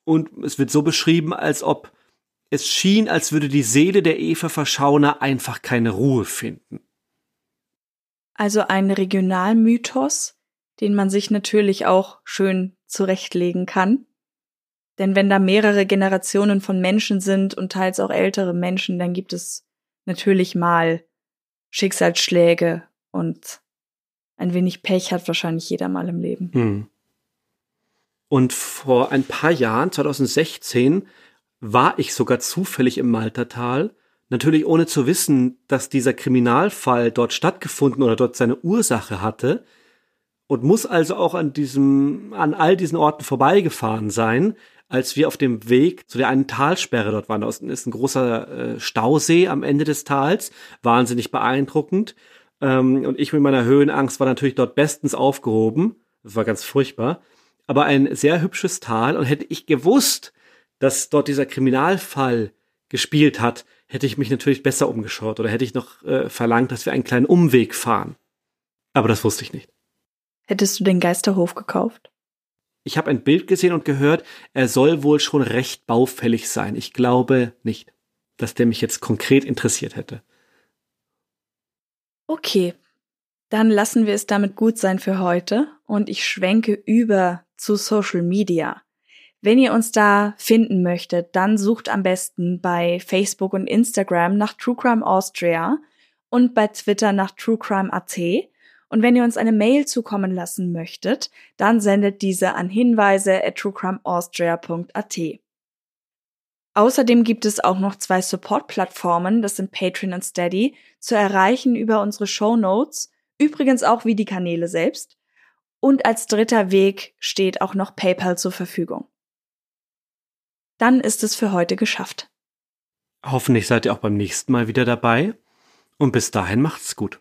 Und es wird so beschrieben, als ob es schien, als würde die Seele der Eva Verschauner einfach keine Ruhe finden. Also ein Regionalmythos, den man sich natürlich auch schön zurechtlegen kann. Denn wenn da mehrere Generationen von Menschen sind und teils auch ältere Menschen, dann gibt es natürlich mal Schicksalsschläge und ein wenig Pech hat wahrscheinlich jeder mal im Leben. Hm. Und vor ein paar Jahren, 2016, war ich sogar zufällig im Maltertal, natürlich ohne zu wissen, dass dieser Kriminalfall dort stattgefunden oder dort seine Ursache hatte und muss also auch an diesem, an all diesen Orten vorbeigefahren sein, als wir auf dem Weg zu der einen Talsperre dort waren. Da ist ein großer äh, Stausee am Ende des Tals, wahnsinnig beeindruckend. Ähm, und ich mit meiner Höhenangst war natürlich dort bestens aufgehoben. Das war ganz furchtbar. Aber ein sehr hübsches Tal. Und hätte ich gewusst, dass dort dieser Kriminalfall gespielt hat, hätte ich mich natürlich besser umgeschaut oder hätte ich noch äh, verlangt, dass wir einen kleinen Umweg fahren. Aber das wusste ich nicht. Hättest du den Geisterhof gekauft? Ich habe ein Bild gesehen und gehört, er soll wohl schon recht baufällig sein. Ich glaube nicht, dass der mich jetzt konkret interessiert hätte. Okay, dann lassen wir es damit gut sein für heute und ich schwenke über zu Social Media. Wenn ihr uns da finden möchtet, dann sucht am besten bei Facebook und Instagram nach True Crime Austria und bei Twitter nach True Crime AT. Und wenn ihr uns eine Mail zukommen lassen möchtet, dann sendet diese an hinweise at truecrimeaustria.at. Außerdem gibt es auch noch zwei Support-Plattformen, das sind Patreon und Steady, zu erreichen über unsere Show Notes, übrigens auch wie die Kanäle selbst. Und als dritter Weg steht auch noch PayPal zur Verfügung. Dann ist es für heute geschafft. Hoffentlich seid ihr auch beim nächsten Mal wieder dabei. Und bis dahin macht's gut.